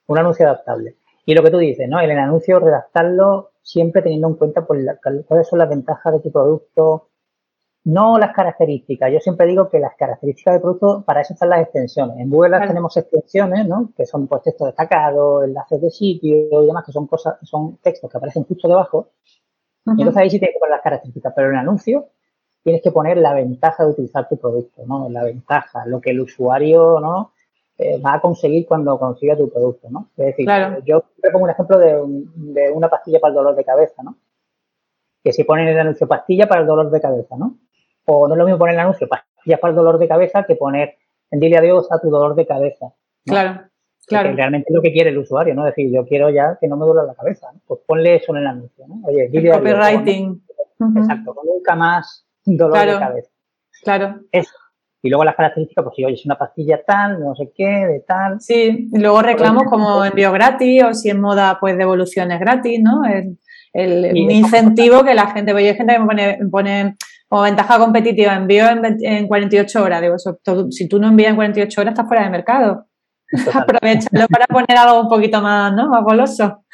un anuncio adaptable. Y lo que tú dices, ¿no? El anuncio redactarlo siempre teniendo en cuenta pues, cuáles son las ventajas de tu producto, no las características. Yo siempre digo que las características del producto, para eso están las extensiones. En Google tenemos extensiones, ¿no? Que son pues textos destacados, enlaces de sitio y demás, que son cosas, son textos que aparecen justo debajo. Y entonces ahí sí que poner las características, pero en el anuncio tienes que poner la ventaja de utilizar tu producto, ¿no? La ventaja, lo que el usuario, ¿no? Eh, va a conseguir cuando consiga tu producto, ¿no? Es decir, yo te pongo un ejemplo de, de, una pastilla para el dolor de cabeza, ¿no? Que si ponen el anuncio pastilla para el dolor de cabeza, ¿no? O no es lo mismo poner el anuncio pastillas para el dolor de cabeza que poner en dile adiós a tu dolor de cabeza. Claro, claro. Que realmente es lo que quiere el usuario, ¿no? Es decir, yo quiero ya que no me duele la cabeza, ¿no? Pues ponle eso en el anuncio, ¿no? Oye, dile adiós. Copywriting. Exacto, nunca más dolor de cabeza. Claro. Eso. Y luego las características, pues si oye, es una pastilla tal, no sé qué, de tal. Sí, y luego reclamos como envío gratis o si en moda, pues devoluciones gratis, ¿no? El, el incentivo que la gente, pues hay gente que me pone, como ventaja competitiva, envío en, 48 horas. Digo, si tú no envías en 48 horas, estás fuera de mercado. Aprovechalo para poner algo un poquito más, ¿no? Más goloso.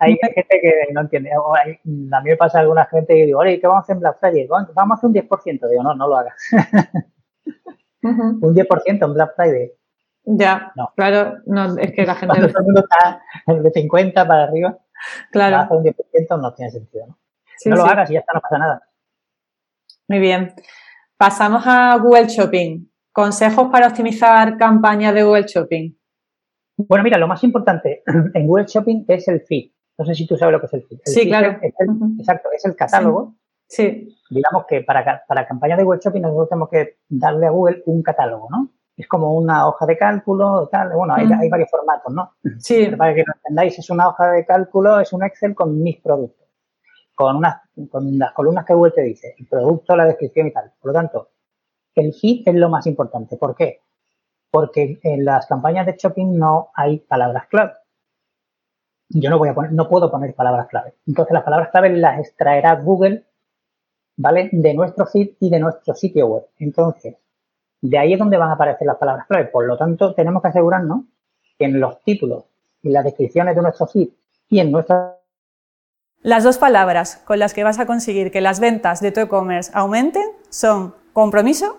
hay gente que no entiende. a mí me pasa alguna gente que digo, oye, ¿qué vamos a hacer en Black Friday? Vamos a hacer un 10%. Digo, no, no lo hagas. Un 10% en Black Friday. Ya, no. claro, no, es que la gente... Cuando todo el mundo está de 50 para arriba, claro. hacer un 10% no tiene sentido, ¿no? no lo hagas y ya está, no pasa nada. Muy bien. Pasamos a Google Shopping. Consejos para optimizar campañas de Google Shopping. Bueno, mira, lo más importante en Google Shopping es el feed. No sé si tú sabes lo que es el feed. sí, claro. Exacto, es el catálogo Sí. Digamos que para, para campañas de web shopping nosotros tenemos que darle a Google un catálogo, ¿no? Es como una hoja de cálculo, tal. Bueno, hay, hay varios formatos, ¿no? Sí. para que lo entendáis, es una hoja de cálculo, es un Excel con mis productos. Con, unas, con las columnas que Google te dice, el producto, la descripción y tal. Por lo tanto, el feed es lo más importante. ¿Por qué? Porque en las campañas de shopping no hay palabras clave. Yo no voy a poner, no puedo poner palabras clave. Entonces las palabras clave las extraerá Google ¿vale? De nuestro feed y de nuestro sitio web. Entonces, de ahí es donde van a aparecer las palabras clave. Por lo tanto, tenemos que asegurarnos que en los títulos y las descripciones de nuestro feed y en nuestra... Las dos palabras con las que vas a conseguir que las ventas de tu e-commerce aumenten son compromiso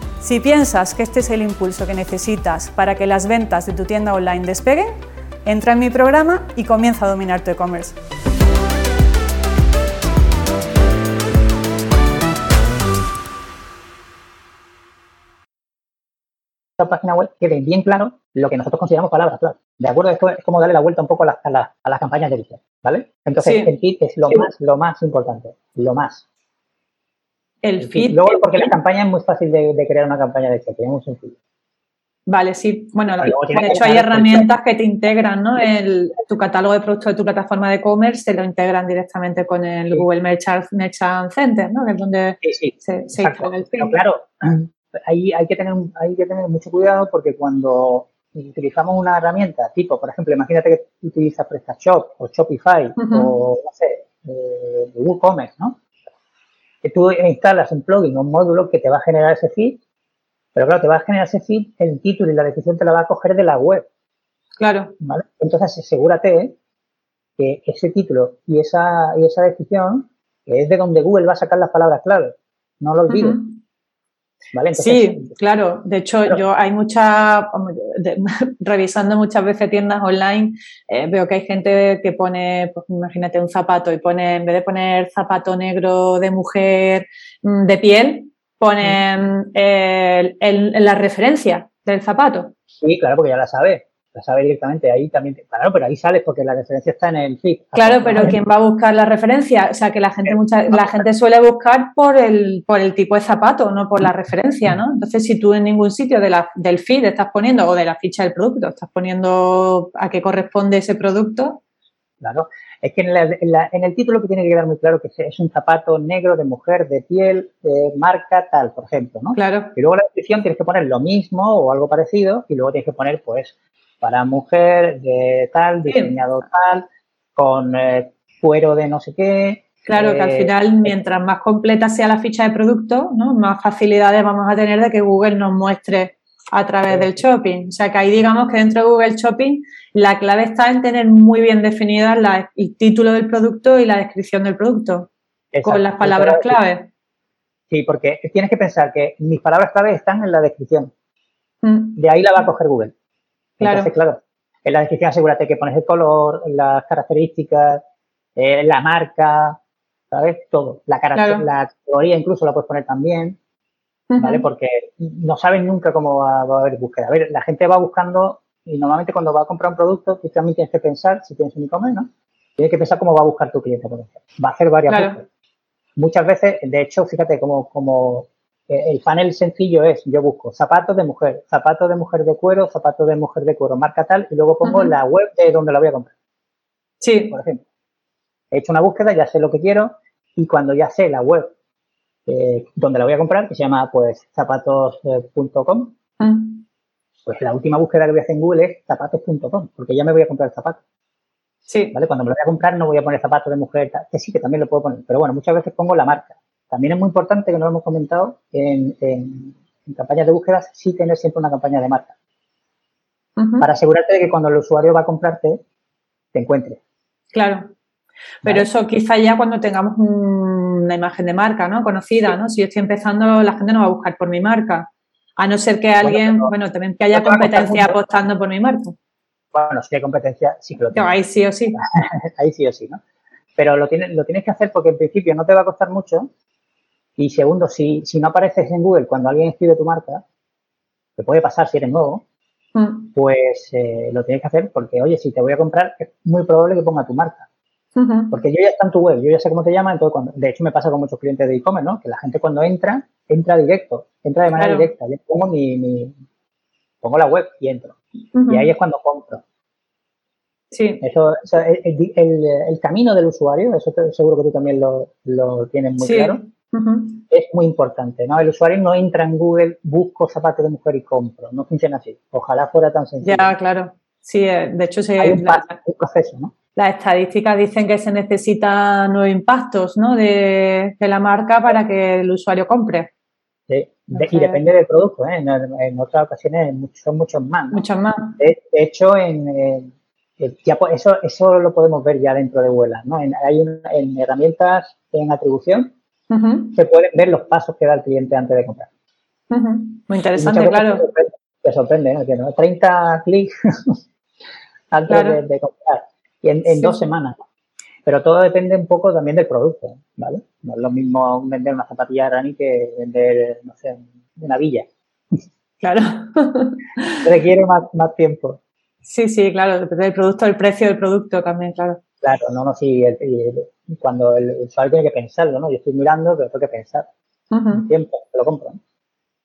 Si piensas que este es el impulso que necesitas para que las ventas de tu tienda online despeguen, entra en mi programa y comienza a dominar tu e-commerce. página web quede bien claro lo que nosotros consideramos palabras clave. ¿De acuerdo? Esto es como darle la vuelta un poco a, las campañas de edición, ¿vale? Entonces, el feed es lo más, lo más importante, lo más. El, feed. Luego, porque la campaña es muy fácil de, crear una campaña de edición, es muy sencillo. Vale, sí. Bueno, de hecho hay herramientas que te integran, ¿no? El, tu catálogo de productos de tu plataforma de e-commerce te lo integran directamente con el Google Merchant, Center, ¿no? Que es donde se, se el feed. Pero claro, ahí hay que tener, hay que tener mucho cuidado porque cuando utilizamos una herramienta tipo, por ejemplo, imagínate que utilizas PrestaShop o Shopify o, no sé, eh, WooCommerce, ¿no? Que tú instalas un plugin o un módulo que te va a generar ese feed, pero claro, te va a generar ese feed, el título y la decisión te la va a coger de la web. Claro. ¿vale? Entonces, asegúrate que ese título y esa, y esa que es de donde Google va a sacar las palabras clave. No lo olvides sí, claro. De hecho, yo hay mucha, revisando muchas veces tiendas online, eh, veo que hay gente que pone, pues imagínate un zapato y pone, en vez de poner zapato negro de mujer mm, de piel, ponen la referencia del zapato. Sí, claro, porque ya la sabe. La sabe directamente ahí también. Claro, pero ahí sales porque la referencia está en el feed. Claro, pero ¿quién va a buscar la referencia? O sea, que la gente mucha, la gente suele buscar por el, por el tipo de zapato, no por la referencia, ¿no? Entonces, si tú en ningún sitio de la, del feed estás poniendo, o de la ficha del producto, estás poniendo a qué corresponde ese producto. Claro. Es que en, el título que tiene que quedar muy claro que es un zapato negro de mujer, de piel, de marca tal, por ejemplo, ¿no? Claro. Y luego en la descripción tienes que poner lo mismo o algo parecido y luego tienes que poner, pues, para mujer de tal, diseñado tal, con eh, cuero de no sé qué. Claro, que al eh, final, mientras más completa sea la ficha de producto, ¿no? más facilidades vamos a tener de que Google nos muestre a través del shopping. O sea que ahí digamos que dentro de Google Shopping la clave está en tener muy bien definidas el título del producto y la descripción del producto con las palabras clave. Sí, porque tienes que pensar que mis palabras clave están en la descripción. Mm. De ahí la va a coger Google. Claro. claro, en la descripción asegúrate que pones el color, las características, eh, la marca, ¿sabes? Todo. La, la categoría incluso la puedes poner también, ¿vale? Porque no sabes nunca cómo va, a haber búsqueda. A ver, la gente va buscando y normalmente cuando va a comprar un producto, tú también tienes que pensar, si tienes un e-commerce, ¿no? Tienes que pensar cómo va a buscar tu cliente, por ejemplo. Va a hacer varias cosas. Muchas veces, de hecho, fíjate, como, como el panel sencillo es, yo busco zapatos de mujer, zapatos de mujer de cuero, zapatos de mujer de cuero, marca tal, y luego pongo la web de donde la voy a comprar. Sí. Por ejemplo. He hecho una búsqueda, ya sé lo que quiero, y cuando ya sé la web eh, donde la voy a comprar, que se llama pues zapatos.com, pues la última búsqueda que voy a hacer en Google es zapatos.com, porque ya me voy a comprar el zapato. Sí. ¿Vale? Cuando me lo voy a comprar no voy a poner zapatos de mujer, que sí, que también lo puedo poner, pero bueno, muchas veces pongo la marca. También es muy importante, que no lo hemos comentado, en, campañas de búsquedas sí tener siempre una campaña de marca. Para asegurarte de que cuando el usuario va a comprarte, te encuentre. Claro. Pero eso quizá ya cuando tengamos una imagen de marca, ¿no? Conocida, ¿no? Si yo estoy empezando, la gente no va a buscar por mi marca. A no ser que alguien, bueno, también que haya competencia apostando por mi marca. Bueno, si hay competencia, sí que lo tienes. Ahí sí o sí. ahí sí o sí, ¿no? Pero lo tienes, lo tienes que hacer porque en principio no te va a costar mucho y segundo, si, si no apareces en Google cuando alguien escribe tu marca, que puede pasar si eres nuevo, mm. pues eh, lo tienes que hacer porque, oye, si te voy a comprar, es muy probable que ponga tu marca. Porque yo ya está en tu web, yo ya sé cómo te llama, entonces cuando, de hecho me pasa con muchos clientes de e-commerce, ¿no? Que la gente cuando entra, entra directo, entra de manera directa. Yo pongo mi, pongo la web y entro. Y ahí es cuando compro. Sí. Eso, el, el, camino del usuario, eso seguro que tú también lo, lo tienes muy claro es muy importante, ¿no? El usuario no entra en Google, busco zapatos de mujer y compro. No funciona así. Ojalá fuera tan sencillo. Ya, claro. Sí, eh, de hecho, se, Hay un, proceso, ¿no? Las estadísticas dicen que se necesitan nueve impactos, ¿no? De, la marca para que el usuario compre. Sí, y depende del producto, ¿eh? En, otras ocasiones son muchos más. Muchos más. De, hecho, en, eso, eso lo podemos ver ya dentro de Vuelas, ¿no? hay en herramientas en atribución se pueden ver los pasos que da el cliente antes de comprar. Muy interesante, claro. Te sorprende, ¿no? 30 clics antes de, comprar y en, dos semanas. Pero todo depende un poco también del producto, ¿vale? No es lo mismo vender una zapatilla Rani que vender, no sé, una villa. Claro. Requiere más, más tiempo. Sí, sí, claro, depende del producto, el precio del producto también, claro. Claro, no, no, sí, cuando el usuario tiene que pensarlo, ¿no? Yo estoy mirando, pero tengo que pensar. Tiempo, lo compro.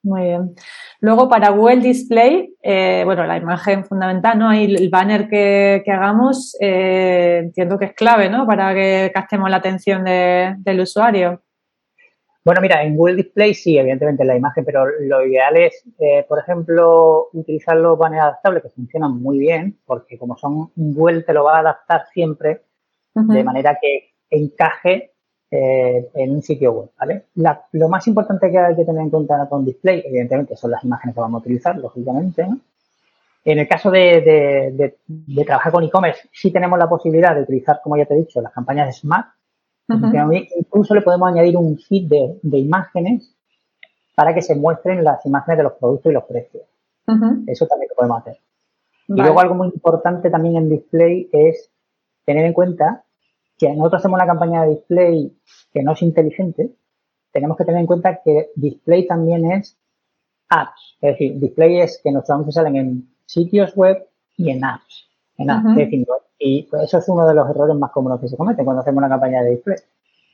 Muy bien. Luego, para Google Display, eh, bueno, la imagen fundamental, ¿no? El banner que, hagamos, eh, entiendo que es clave, ¿no? Para que captemos la atención del usuario. Bueno, mira, en Google Display sí, evidentemente la imagen, pero lo ideal es, eh, por ejemplo, utilizar los banners adaptables que funcionan muy bien, porque como son Google te lo va a adaptar siempre de manera que encaje eh, en un sitio web, ¿vale? lo más importante que hay que tener en cuenta con Display, evidentemente, son las imágenes que vamos a utilizar, lógicamente, En el caso de, trabajar con e-commerce, sí tenemos la posibilidad de utilizar, como ya te he dicho, las campañas de Smart, Incluso le podemos añadir un feed de, imágenes para que se muestren las imágenes de los productos y los precios. Eso también lo podemos hacer. Y luego algo muy importante también en display es tener en cuenta que nosotros hacemos una campaña de display que no es inteligente, tenemos que tener en cuenta que display también es apps. Es decir, display es que nuestros anuncios salen en sitios web y en apps. En apps, y eso es uno de los errores más comunes que se cometen cuando hacemos una campaña de display.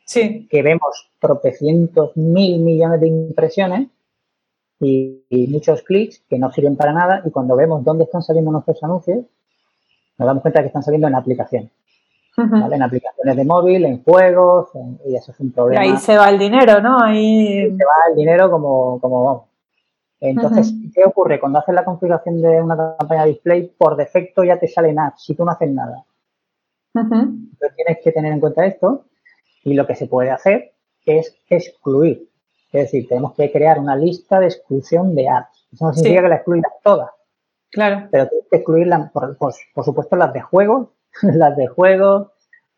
Sí. Que vemos tropecientos mil millones de impresiones y, muchos clics que no sirven para nada y cuando vemos dónde están saliendo nuestros anuncios, nos damos cuenta que están saliendo en aplicaciones. En aplicaciones de móvil, en juegos, y eso es un problema. Y ahí se va el dinero, ¿no? Ahí... se va el dinero como, como vamos. Entonces, ¿qué ocurre? Cuando haces la configuración de una campaña de display, por defecto ya te salen apps si tú no haces nada. Entonces tienes que tener en cuenta esto y lo que se puede hacer es excluir. Es decir, tenemos que crear una lista de exclusión de apps. Eso no significa que la excluyas todas. Claro. Pero tienes que excluirlas, por, por, supuesto, las de juegos, las de juegos,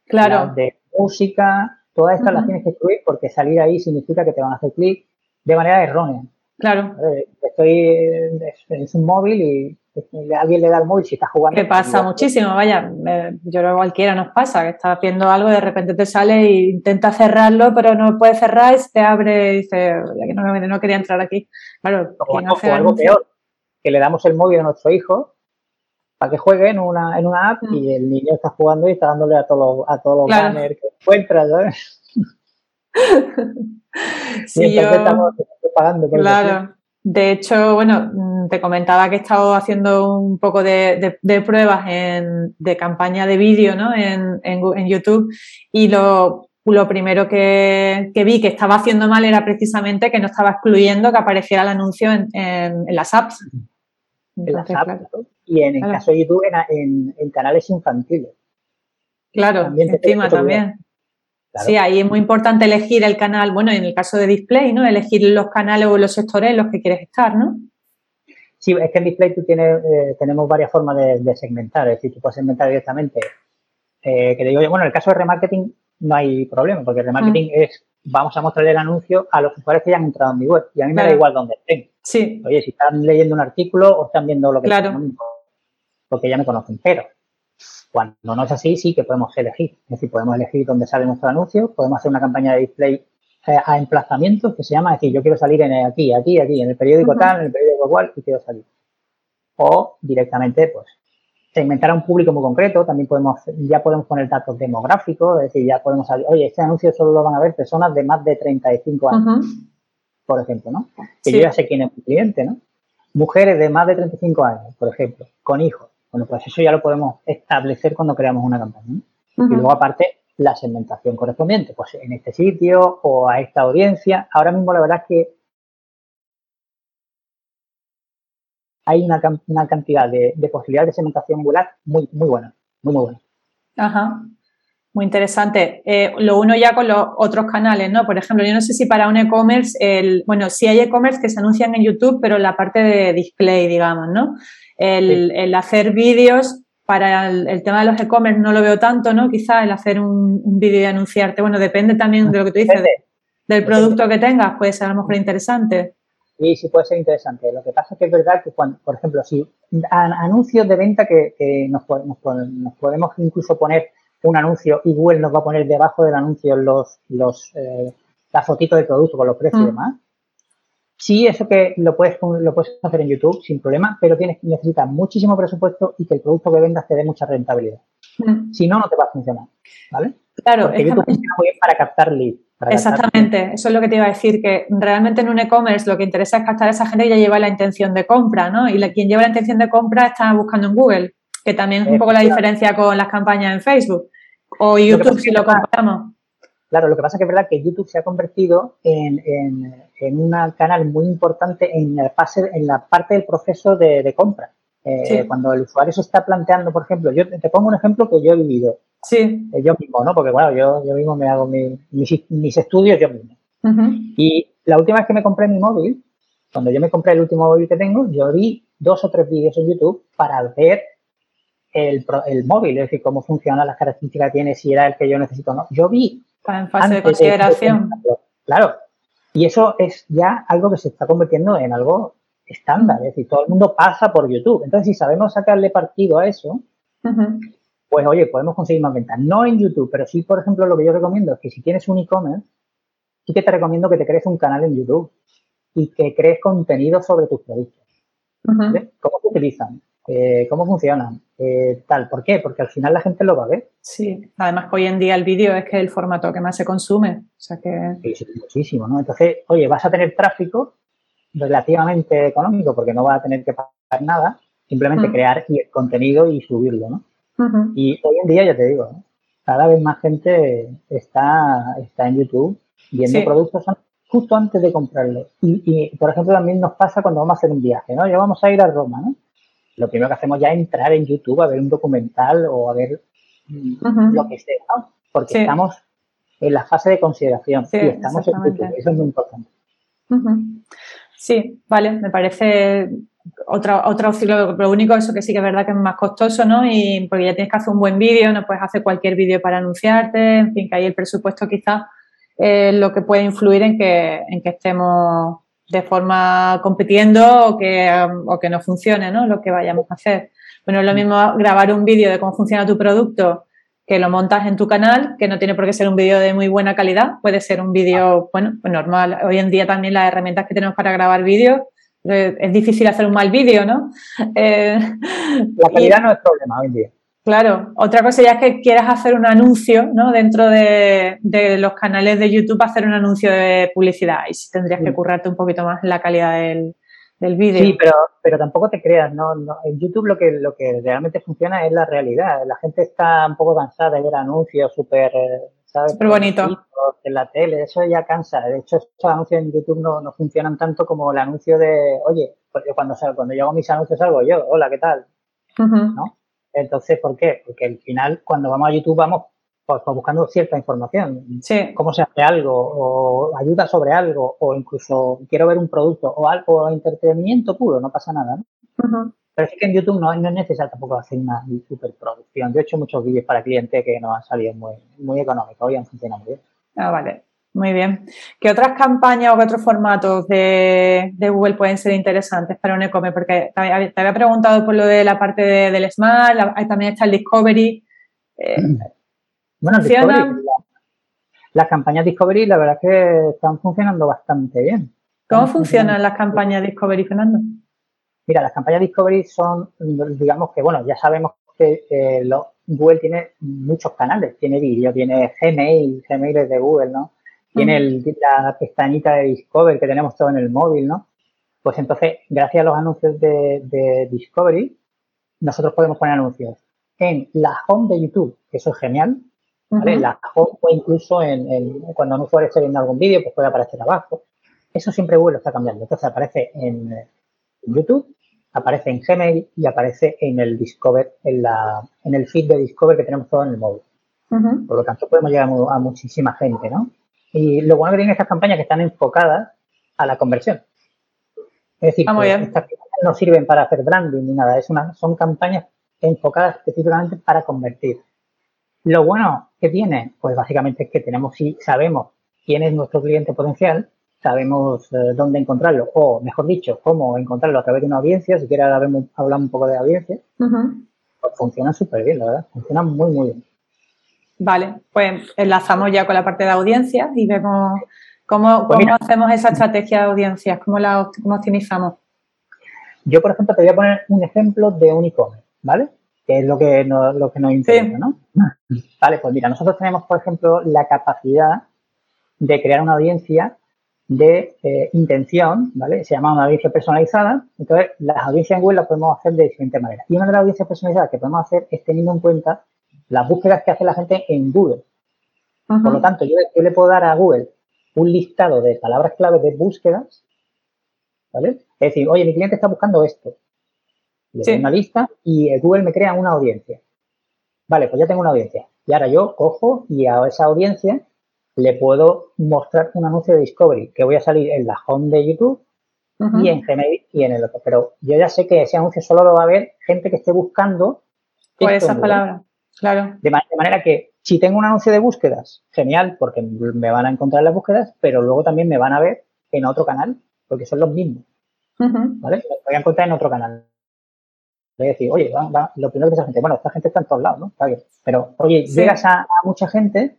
claro. las de música, todas estas las tienes que excluir porque salir ahí significa que te van a hacer clic de manera errónea. Claro. Estoy en un móvil y alguien le da el móvil si está jugando. Que pasa muchísimo, vaya. Yo creo que cualquiera nos pasa, que estás viendo algo y de repente te sale e intenta cerrarlo, pero no puede cerrar y se te abre y dice, que no, no, quería entrar aquí. Claro, o, algo, peor, que le damos el móvil a nuestro hijo para que juegue en una, en una app y mm. el niño está jugando y está dándole a todos a todos los banners que encuentra, ¿sabes? sí, yo... estamos pagando por Claro. De hecho, bueno, mm, te comentaba que he estado haciendo un poco de, pruebas de campaña de vídeo ¿no? en, YouTube y lo, primero que, vi que estaba haciendo mal era precisamente que no estaba excluyendo que apareciera el anuncio en, las apps. en las apps y en el caso de YouTube en, canales infantiles. Claro, encima también. Sí, ahí es muy importante elegir el canal, bueno, en el caso de display, ¿no? Elegir los canales o los sectores en los que quieres estar, ¿no? Sí, es que en display tú tienes, eh, tenemos varias formas de, segmentar, es decir, tú puedes segmentar directamente. Eh, que te digo, bueno, en el caso de remarketing no hay problema, porque el remarketing mm. es, vamos a mostrarle el anuncio a los usuarios que ya han entrado en mi web y a mí me da igual dónde estén. Sí. Oye, si están leyendo un artículo o están viendo lo que claro. Porque ya me conocen, pero cuando no es así, sí que podemos elegir. Es decir, podemos elegir dónde sale nuestro anuncio, podemos hacer una campaña de display eh, a emplazamientos que se llama, es decir, yo quiero salir en aquí, aquí, aquí, en el periódico tal, en el periódico cual, y quiero salir. O directamente, pues, segmentar a un público muy concreto, también podemos, ya podemos poner datos demográficos, es decir, ya podemos salir, oye, este anuncio solo lo van a ver personas de más de 35 años, por ejemplo, ¿no? Que yo ya sé quién es mi cliente, ¿no? Mujeres de más de 35 años, por ejemplo, con hijos bueno, pues eso ya lo podemos establecer cuando creamos una campaña. Y luego, aparte, la segmentación correspondiente, pues en este sitio o a esta audiencia. Ahora mismo, la verdad es que hay una, cantidad de, posibilidades de segmentación Google muy, muy buena, muy, muy buena. Ajá. Muy interesante. Eh, lo uno ya con los otros canales, ¿no? Por ejemplo, yo no sé si para un e-commerce, el, bueno, sí hay e-commerce que se anuncian en YouTube, pero la parte de display, digamos, ¿no? El, hacer vídeos para el, tema de los e-commerce no lo veo tanto, ¿no? Quizás el hacer un, vídeo y anunciarte, bueno, depende también de lo que tú dices, del producto que tengas, puede ser a lo mejor interesante. Sí, sí puede ser interesante. Lo que pasa es que es verdad que, cuando, por ejemplo, si anuncios de venta que, nos, podemos incluso poner un anuncio y Google nos va a poner debajo del anuncio los, los, eh, las fotitos del producto con los precios y mm. demás, Sí, eso que lo puedes, lo puedes hacer en YouTube sin problema, pero tienes, necesitas muchísimo presupuesto y que el producto que vendas te dé mucha rentabilidad. Mm. Si no, no te va a funcionar. ¿Vale? Claro, Porque YouTube funciona muy bien para captar leads. Exactamente, eso es lo que te iba a decir, que realmente en un e-commerce lo que interesa es captar a esa gente que ya lleva la intención de compra, ¿no? Y quien lleva la intención de compra está buscando en Google, que también es un poco la diferencia con las campañas en Facebook o YouTube si lo comparamos. Claro, lo que pasa es que es verdad que YouTube se ha convertido en, en, un canal muy importante en, el fase, en la parte del proceso de, compra. Eh, cuando el usuario se está planteando, por ejemplo, yo te pongo un ejemplo que yo he vivido. Sí. Eh, yo mismo, ¿no? Porque, bueno, yo, yo mismo me hago mis, estudios yo mismo. Y la última vez que me compré mi móvil, cuando yo me compré el último móvil que tengo, yo vi dos o tres vídeos en YouTube para ver el, el móvil, es decir, cómo funciona, las características que tiene, si era el que yo necesito o no. Yo vi Está en fase de consideración. claro. Y eso es ya algo que se está convirtiendo en algo estándar. Es decir, todo el mundo pasa por YouTube. Entonces, si sabemos sacarle partido a eso, pues oye, podemos conseguir más ventas. No en YouTube, pero sí, por ejemplo, lo que yo recomiendo es que si tienes un e-commerce, sí que te recomiendo que te crees un canal en YouTube y que crees contenido sobre tus productos. ¿Cómo se utilizan? Eh, ¿Cómo funcionan? Eh, tal, ¿por qué? Porque al final la gente lo va a ver. Sí, además que hoy en día el vídeo es que es el formato que más se consume. O sea que... Sí, muchísimo, ¿no? Entonces, oye, vas a tener tráfico relativamente económico porque no vas a tener que pagar nada, simplemente mm. crear el contenido y subirlo, ¿no? Y hoy en día, ya te digo, cada vez más gente está, está en YouTube viendo productos justo antes de comprarlo. Y, por ejemplo, también nos pasa cuando vamos a hacer un viaje, ¿no? Ya vamos a ir a Roma, ¿no? Lo primero que hacemos ya es entrar en YouTube a ver un documental o a ver lo que sea, ¿no? Porque estamos en la fase de consideración y estamos en YouTube. Eso es muy importante. Sí, vale, me parece otra, otra opción. Lo único, eso que sí que es verdad que es más costoso, ¿no? Y porque ya tienes que hacer un buen vídeo, no puedes hacer cualquier vídeo para anunciarte, en fin, que ahí el presupuesto quizás es lo que puede influir en que, en que estemos de forma compitiendo o que, o que no funcione, ¿no? Lo que vayamos a hacer. Bueno, es lo mismo grabar un vídeo de cómo funciona tu producto que lo montas en tu canal, que no tiene por qué ser un vídeo de muy buena calidad, puede ser un vídeo, bueno, pues normal. Hoy en día también las herramientas que tenemos para grabar vídeos, eh, es difícil hacer un mal vídeo, ¿no? Eh, la calidad no es problema hoy en día. Claro, otra cosa ya es que quieras hacer un anuncio, ¿no? Dentro de, los canales de YouTube, hacer un anuncio de publicidad y si tendrías que currarte un poquito más en la calidad del, del vídeo. Sí, pero, pero tampoco te creas, ¿no? En YouTube lo que, lo que realmente funciona es la realidad. La gente está un poco cansada de ver anuncios súper, ¿sabes? Súper bonito. En la tele, eso ya cansa. De hecho, estos anuncios en YouTube no, no funcionan tanto como el anuncio de, oye, cuando, cuando yo hago mis anuncios salgo yo, hola, ¿qué tal? ¿No? Entonces, ¿por qué? Porque al final, cuando vamos a YouTube, vamos pues, pues buscando cierta información. Sí. Cómo se hace algo, o ayuda sobre algo, o incluso quiero ver un producto, o algo, de entretenimiento puro, no pasa nada. ¿no? Pero es que en YouTube no, no, es necesario tampoco hacer una superproducción. Yo he hecho muchos vídeos para clientes que nos han salido muy, muy económicos y han funcionado muy bien. Ah, vale. Muy bien. ¿Qué otras campañas o qué otros formatos de, Google pueden ser interesantes para un e-commerce? Porque te había preguntado por lo de la parte del Smart, también está el Discovery. Eh, bueno, el Discovery, las campañas Discovery la verdad es que están funcionando bastante bien. ¿Cómo funcionan las campañas Discovery, Fernando? Mira, las campañas Discovery son, digamos que, bueno, ya sabemos que eh, Google tiene muchos canales. Tiene vídeo, tiene Gmail, Gmail es de Google, ¿no? Tiene la pestañita de Discover que tenemos todo en el móvil, ¿no? Pues entonces, gracias a los anuncios de, Discovery, nosotros podemos poner anuncios en la home de YouTube, que eso es genial, ¿vale? La home o incluso en, cuando un usuario esté viendo algún vídeo, pues puede aparecer abajo. Eso siempre Google lo está cambiando. Entonces aparece en, YouTube, aparece en Gmail y aparece en el Discover, en, la, en el feed de Discover que tenemos todo en el móvil. Por lo tanto, podemos llegar a, a muchísima gente, ¿no? Y lo bueno que tienen estas campañas que están enfocadas a la conversión. Es decir, ah, que estas campañas no sirven para hacer branding ni nada, es una, son campañas enfocadas específicamente para convertir. Lo bueno que tiene, pues básicamente es que tenemos, si sabemos quién es nuestro cliente potencial, sabemos eh, dónde encontrarlo, o mejor dicho, cómo encontrarlo a través de una audiencia, si quieres hablar un poco de audiencia, pues funciona súper bien, la verdad, funciona muy, muy bien. Vale, pues enlazamos ya con la parte de audiencias y vemos cómo, pues hacemos esa estrategia de audiencias, cómo la optimizamos. Yo, por ejemplo, te voy a poner un ejemplo de un e-commerce, ¿vale? Que es lo que nos, lo que nos interesa, ¿no? Vale, pues mira, nosotros tenemos, por ejemplo, la capacidad de crear una audiencia de eh, intención, ¿vale? Se llama una audiencia personalizada. Entonces, las audiencias en web las podemos hacer de diferentes maneras. Y una de las audiencias personalizadas que podemos hacer es teniendo en cuenta las búsquedas que hace la gente en Google. Por lo tanto, yo, le puedo dar a Google un listado de palabras clave de búsquedas, ¿vale? Es decir, oye, mi cliente está buscando esto. Le doy una lista y eh, Google me crea una audiencia. Vale, pues ya tengo una audiencia. Y ahora yo cojo y a esa audiencia le puedo mostrar un anuncio de Discovery que voy a salir en la home de YouTube y en Gmail y en el otro. Pero yo ya sé que ese anuncio solo lo va a ver gente que esté buscando. Por esas palabras. Claro. De, manera que si tengo un anuncio de búsquedas, genial, porque me van a encontrar las búsquedas, pero luego también me van a ver en otro canal, porque son los mismos. ¿Vale? Me voy a encontrar en otro canal. Voy a decir, oye, lo primero que esa gente, bueno, esta gente está en todos lados, ¿no? Está bien. Pero, oye, llegas a, mucha gente,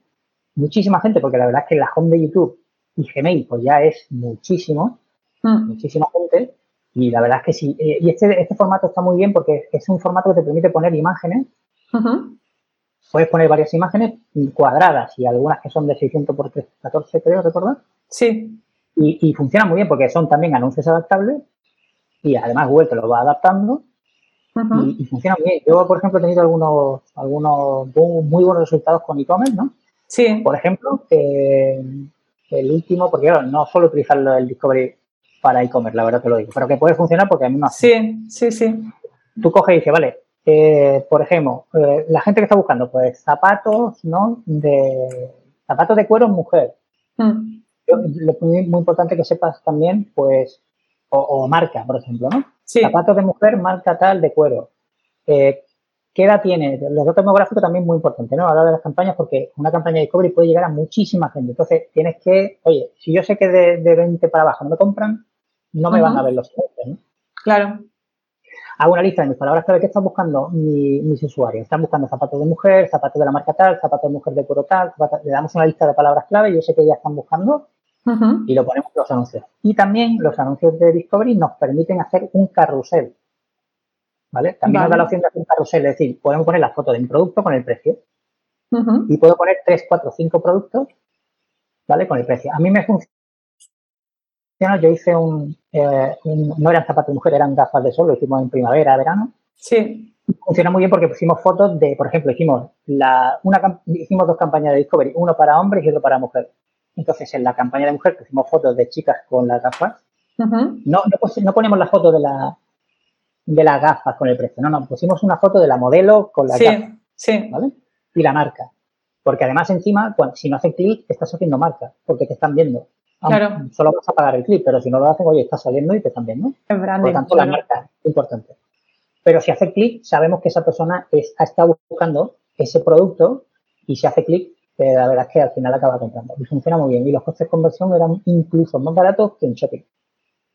muchísima gente, porque la verdad es que la home de YouTube y Gmail, pues ya es muchísimo, mm. muchísima gente, Y la verdad es que sí. Eh, y este, este formato está muy bien porque es un formato que te permite poner imágenes. Puedes poner varias imágenes cuadradas y algunas que son de 600 por 314, creo, ¿recordar? Sí. Y, funciona muy bien porque son también anuncios adaptables y además Google te lo va adaptando y, funciona muy bien. Yo, por ejemplo, he tenido algunos, algunos muy buenos resultados con e-commerce, ¿no? Sí. Por ejemplo, el último, porque claro, no solo utilizar el Discovery para e-commerce, la verdad te lo digo, pero que puede funcionar porque a mí me hace. Sí, sí, sí. Tú coges y dices, vale, eh, por ejemplo, eh, la gente que está buscando, pues zapatos, ¿no? De zapatos de cuero mujer. Mm. lo muy, muy, importante que sepas también, pues, o, marca, por ejemplo, ¿no? Sí. Zapatos de mujer, marca tal de cuero. Eh, ¿Qué edad tiene? Los datos demográficos también muy importante, ¿no? A la hora de las campañas, porque una campaña de Discovery puede llegar a muchísima gente. Entonces, tienes que, oye, si yo sé que de, de 20 para abajo no me compran, no me van a ver los siguientes, ¿no? Claro. Hago una lista de mis palabras clave que están buscando mis usuarios. Están buscando zapatos de mujer, zapatos de la marca tal, zapatos de mujer de cuero tal. le damos una lista de palabras clave, yo sé que ya están buscando y lo ponemos en los anuncios. Y también los anuncios de Discovery nos permiten hacer un carrusel. ¿vale? También nos da la opción de hacer un carrusel, es decir, podemos poner la foto de mi producto con el precio. Y puedo poner 3, 4, 5 productos, ¿vale? Con el precio. A mí me funciona, yo hice eh, un, no eran zapatos de mujer, eran gafas de sol, lo hicimos en primavera, verano. Sí. Funciona muy bien porque pusimos fotos de, por ejemplo, hicimos la, una, hicimos dos campañas de Discovery, uno para hombres y otro para mujeres. Entonces, en la campaña de mujer pusimos fotos de chicas con las gafas. no, no, no, ponemos la foto de la, de las gafas con el precio. No, no, pusimos una foto de la modelo con la sí, Sí. ¿Vale? Y la marca. Porque además encima, si no hace clic, estás haciendo marca, porque te están viendo. Claro. Solo vas a pagar el clic, pero si no lo hacen, oye, está saliendo y te están viendo. Por lo tanto, la marca es importante. Pero si hace clic, sabemos que esa persona ha estado buscando ese producto y si hace clic, eh, la verdad es que al final acaba comprando. Y funciona muy bien. Y los costes de conversión eran incluso más baratos que en shopping.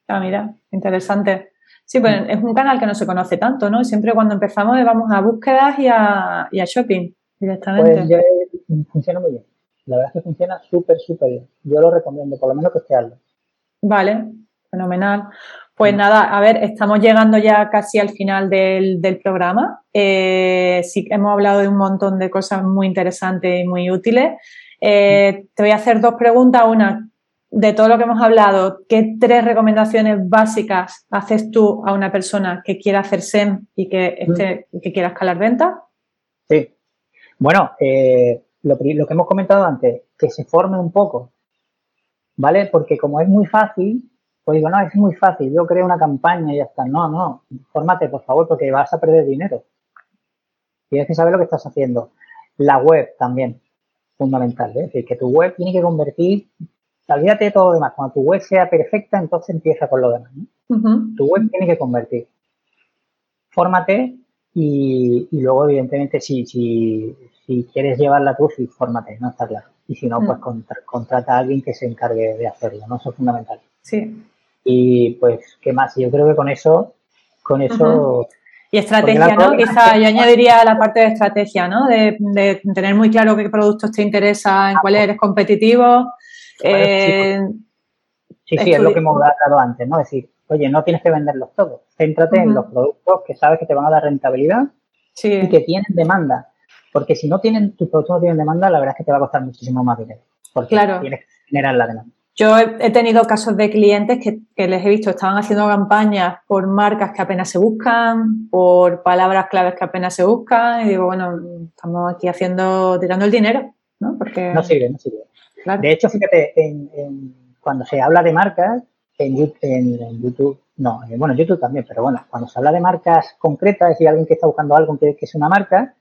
Ah, mira, interesante. Sí, pues es un canal que no se conoce tanto, ¿no? Siempre cuando empezamos vamos a búsquedas y a, shopping directamente. Pues funciona muy bien. La verdad es que funciona súper, súper bien. Yo lo recomiendo, por lo menos que esté algo. Vale, fenomenal. Pues nada, a ver, estamos llegando ya casi al final del, programa. Eh, sí, hemos hablado de un montón de cosas muy interesantes y muy útiles. Eh, te voy a hacer dos preguntas. Una, de todo lo que hemos hablado, ¿qué tres recomendaciones básicas haces tú a una persona que quiera hacer SEM y que, esté, que quiera escalar ventas? Sí. Bueno, eh, lo, que hemos comentado antes, que se forme un poco, ¿vale? Porque como es muy fácil, pues digo, no, es muy fácil, yo creo una campaña y ya está. No, no, fórmate, por favor, porque vas a perder dinero. Tienes que saber lo que estás haciendo. La web también, fundamental, ¿eh? es decir, que tu web tiene que convertir olvídate de todo lo demás. Cuando tu web sea perfecta, entonces empieza con lo demás. Tu web tiene que convertir. Fórmate y, luego, evidentemente, si, si, si, quieres llevarla tú, sí, fórmate, no está claro. Y si no, pues contrata a alguien que se encargue de hacerlo, ¿no? Eso es fundamental. Sí. Y pues, ¿qué más? Yo creo que con eso, con eso... Y estrategia, ¿no? Quizá yo añadiría la parte de estrategia, ¿no? De, de, tener muy claro qué productos te interesa, en cuál eres competitivo eh, sí, sí, es lo que hemos hablado antes, ¿no? Es decir, oye, no tienes que venderlos todos. Céntrate en los productos que sabes que te van a dar rentabilidad y que tienen demanda. Porque si no tienen, tus productos no tienen demanda, la verdad es que te va a costar muchísimo más dinero. Porque tienes que generar la demanda. Yo he, tenido casos de clientes que, que, les he visto, estaban haciendo campañas por marcas que apenas se buscan, por palabras claves que apenas se buscan, y digo, bueno, estamos aquí haciendo, tirando el dinero, ¿no? Porque... No sirve, no sirve. De hecho, fíjate, en, cuando se habla de marcas, en, YouTube, no, bueno, en YouTube también, pero bueno, cuando se habla de marcas concretas, decir, alguien que está buscando algo que, es una marca,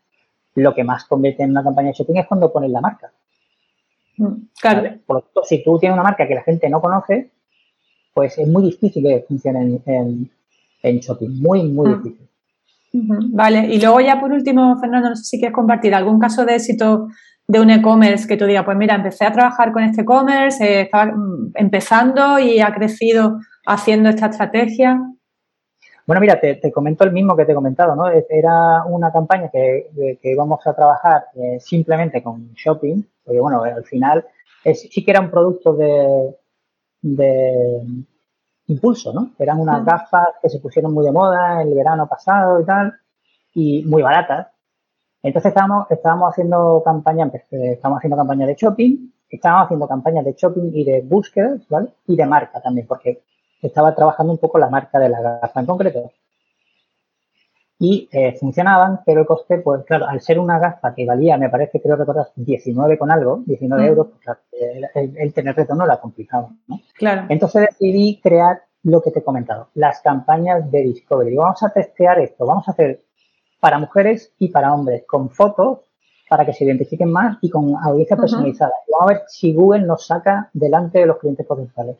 lo que más convierte en una campaña de shopping es cuando pones la marca. Mm, claro. Por lo tanto, si tú tienes una marca que la gente no conoce, pues es muy difícil que funcione en, shopping. Muy, muy mm. difícil. Vale, y luego ya por último, Fernando, no sé si quieres compartir algún caso de éxito de un e-commerce que tú digas, pues mira, empecé a trabajar con este e-commerce, eh, estaba mm, empezando y ha crecido haciendo esta estrategia? Bueno, mira, te, comento el mismo que te he comentado, ¿no? Era una campaña que, íbamos a trabajar eh, simplemente con shopping, porque bueno, al final sí que era un producto de, de, impulso, ¿no? Eran unas gafas que se pusieron muy de moda el verano pasado y tal, y muy baratas. Entonces estábamos, estábamos haciendo campaña, estábamos haciendo campaña de shopping, estábamos haciendo campañas de shopping y de búsquedas, ¿vale? Y de marca también, porque estaba trabajando un poco la marca de la gafa en concreto. Y eh, funcionaban, pero el coste, pues claro, al ser una gafa que valía, me parece, creo recordar, 19 con algo, 19 mm. euros, pues claro, el, el, tener retorno era complicado, ¿no? Claro. Entonces decidí crear lo que te he comentado, las campañas de Discovery. Vamos a testear esto, vamos a hacer para mujeres y para hombres, con fotos para que se identifiquen más y con audiencia personalizada. vamos a ver si Google nos saca delante de los clientes potenciales.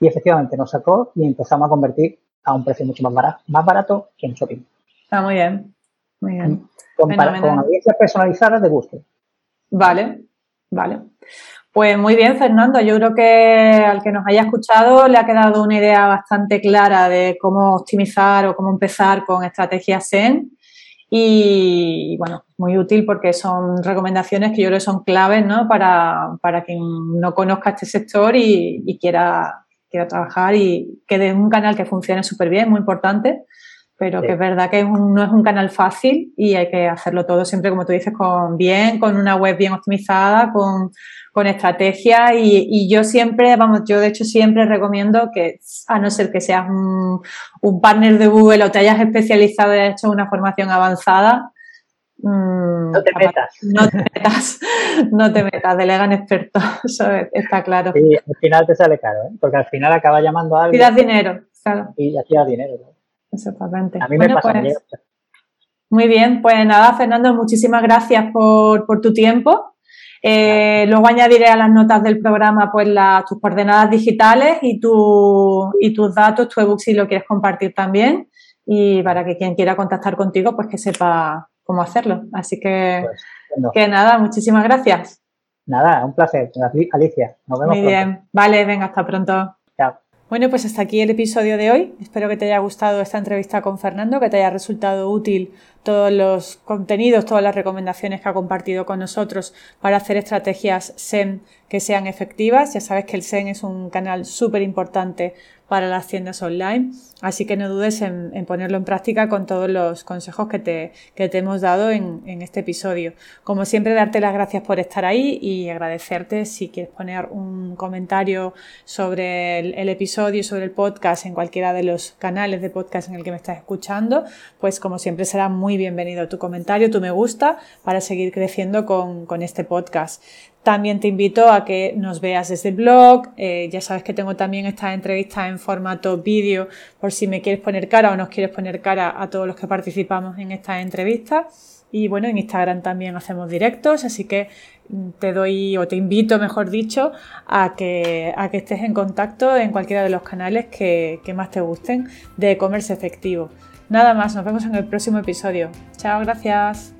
Y efectivamente nos sacó y empezamos a convertir a un precio mucho más barato, más barato que en shopping. Está muy bien, muy bien. Con, audiencias personalizadas de búsqueda. Vale, vale. Pues muy bien, Fernando. Yo creo que al que nos haya escuchado le ha quedado una idea bastante clara de cómo optimizar o cómo empezar con estrategias SEN. Y bueno, muy útil porque son recomendaciones que yo creo que son claves ¿no? para, para quien no conozca este sector y, y quiera, quiera trabajar y que de un canal que funcione súper bien, muy importante, pero que es verdad que no es un canal fácil y hay que hacerlo todo siempre, como tú dices, con bien, con una web bien optimizada, con, con estrategia y, y, yo siempre, vamos, yo de hecho siempre recomiendo que, a no ser que seas un, un partner de Google o te hayas especializado y hayas hecho una formación avanzada, mm, no te metas. No te metas, no te metas, delegan expertos, eso está claro. Y al final te sale caro, ¿eh? porque al final acaba llamando a alguien. Y das dinero, claro. Y hacías dinero. Exactamente. A mí me pasa. Pues, muy bien, pues nada, Fernando, muchísimas gracias por, por tu tiempo. Eh, luego añadiré a las notas del programa pues las, tus coordenadas digitales y, tu, y tus datos, tu ebook si lo quieres compartir también y para que quien quiera contactar contigo pues que sepa cómo hacerlo. Así que, pues, que nada, muchísimas gracias. Nada, un placer, Alicia. Nos vemos Muy bien, vale, venga, hasta pronto. Chao. Bueno, pues hasta aquí el episodio de hoy. Espero que te haya gustado esta entrevista con Fernando, que te haya resultado útil todos los contenidos, todas las recomendaciones que ha compartido con nosotros para hacer estrategias SEM que sean efectivas. Ya sabes que el SEM es un canal súper importante para las tiendas online. Así que no dudes en, ponerlo en práctica con todos los consejos que te, que te hemos dado en, este episodio. Como siempre, darte las gracias por estar ahí y agradecerte si quieres poner un comentario sobre el, el episodio, sobre el podcast en cualquiera de los canales de podcast en el que me estás escuchando, pues como siempre será muy bienvenido tu comentario, tu me gusta para seguir creciendo con, con este podcast. También te invito a que nos veas desde el blog. Eh, ya sabes que tengo también estas entrevistas en formato vídeo por si me quieres poner cara o nos quieres poner cara a todos los que participamos en estas entrevistas. Y bueno, en Instagram también hacemos directos, así que te doy o te invito, mejor dicho, a que, a que estés en contacto en cualquiera de los canales que, que más te gusten de e-commerce efectivo. Nada más, nos vemos en el próximo episodio. Chao, gracias.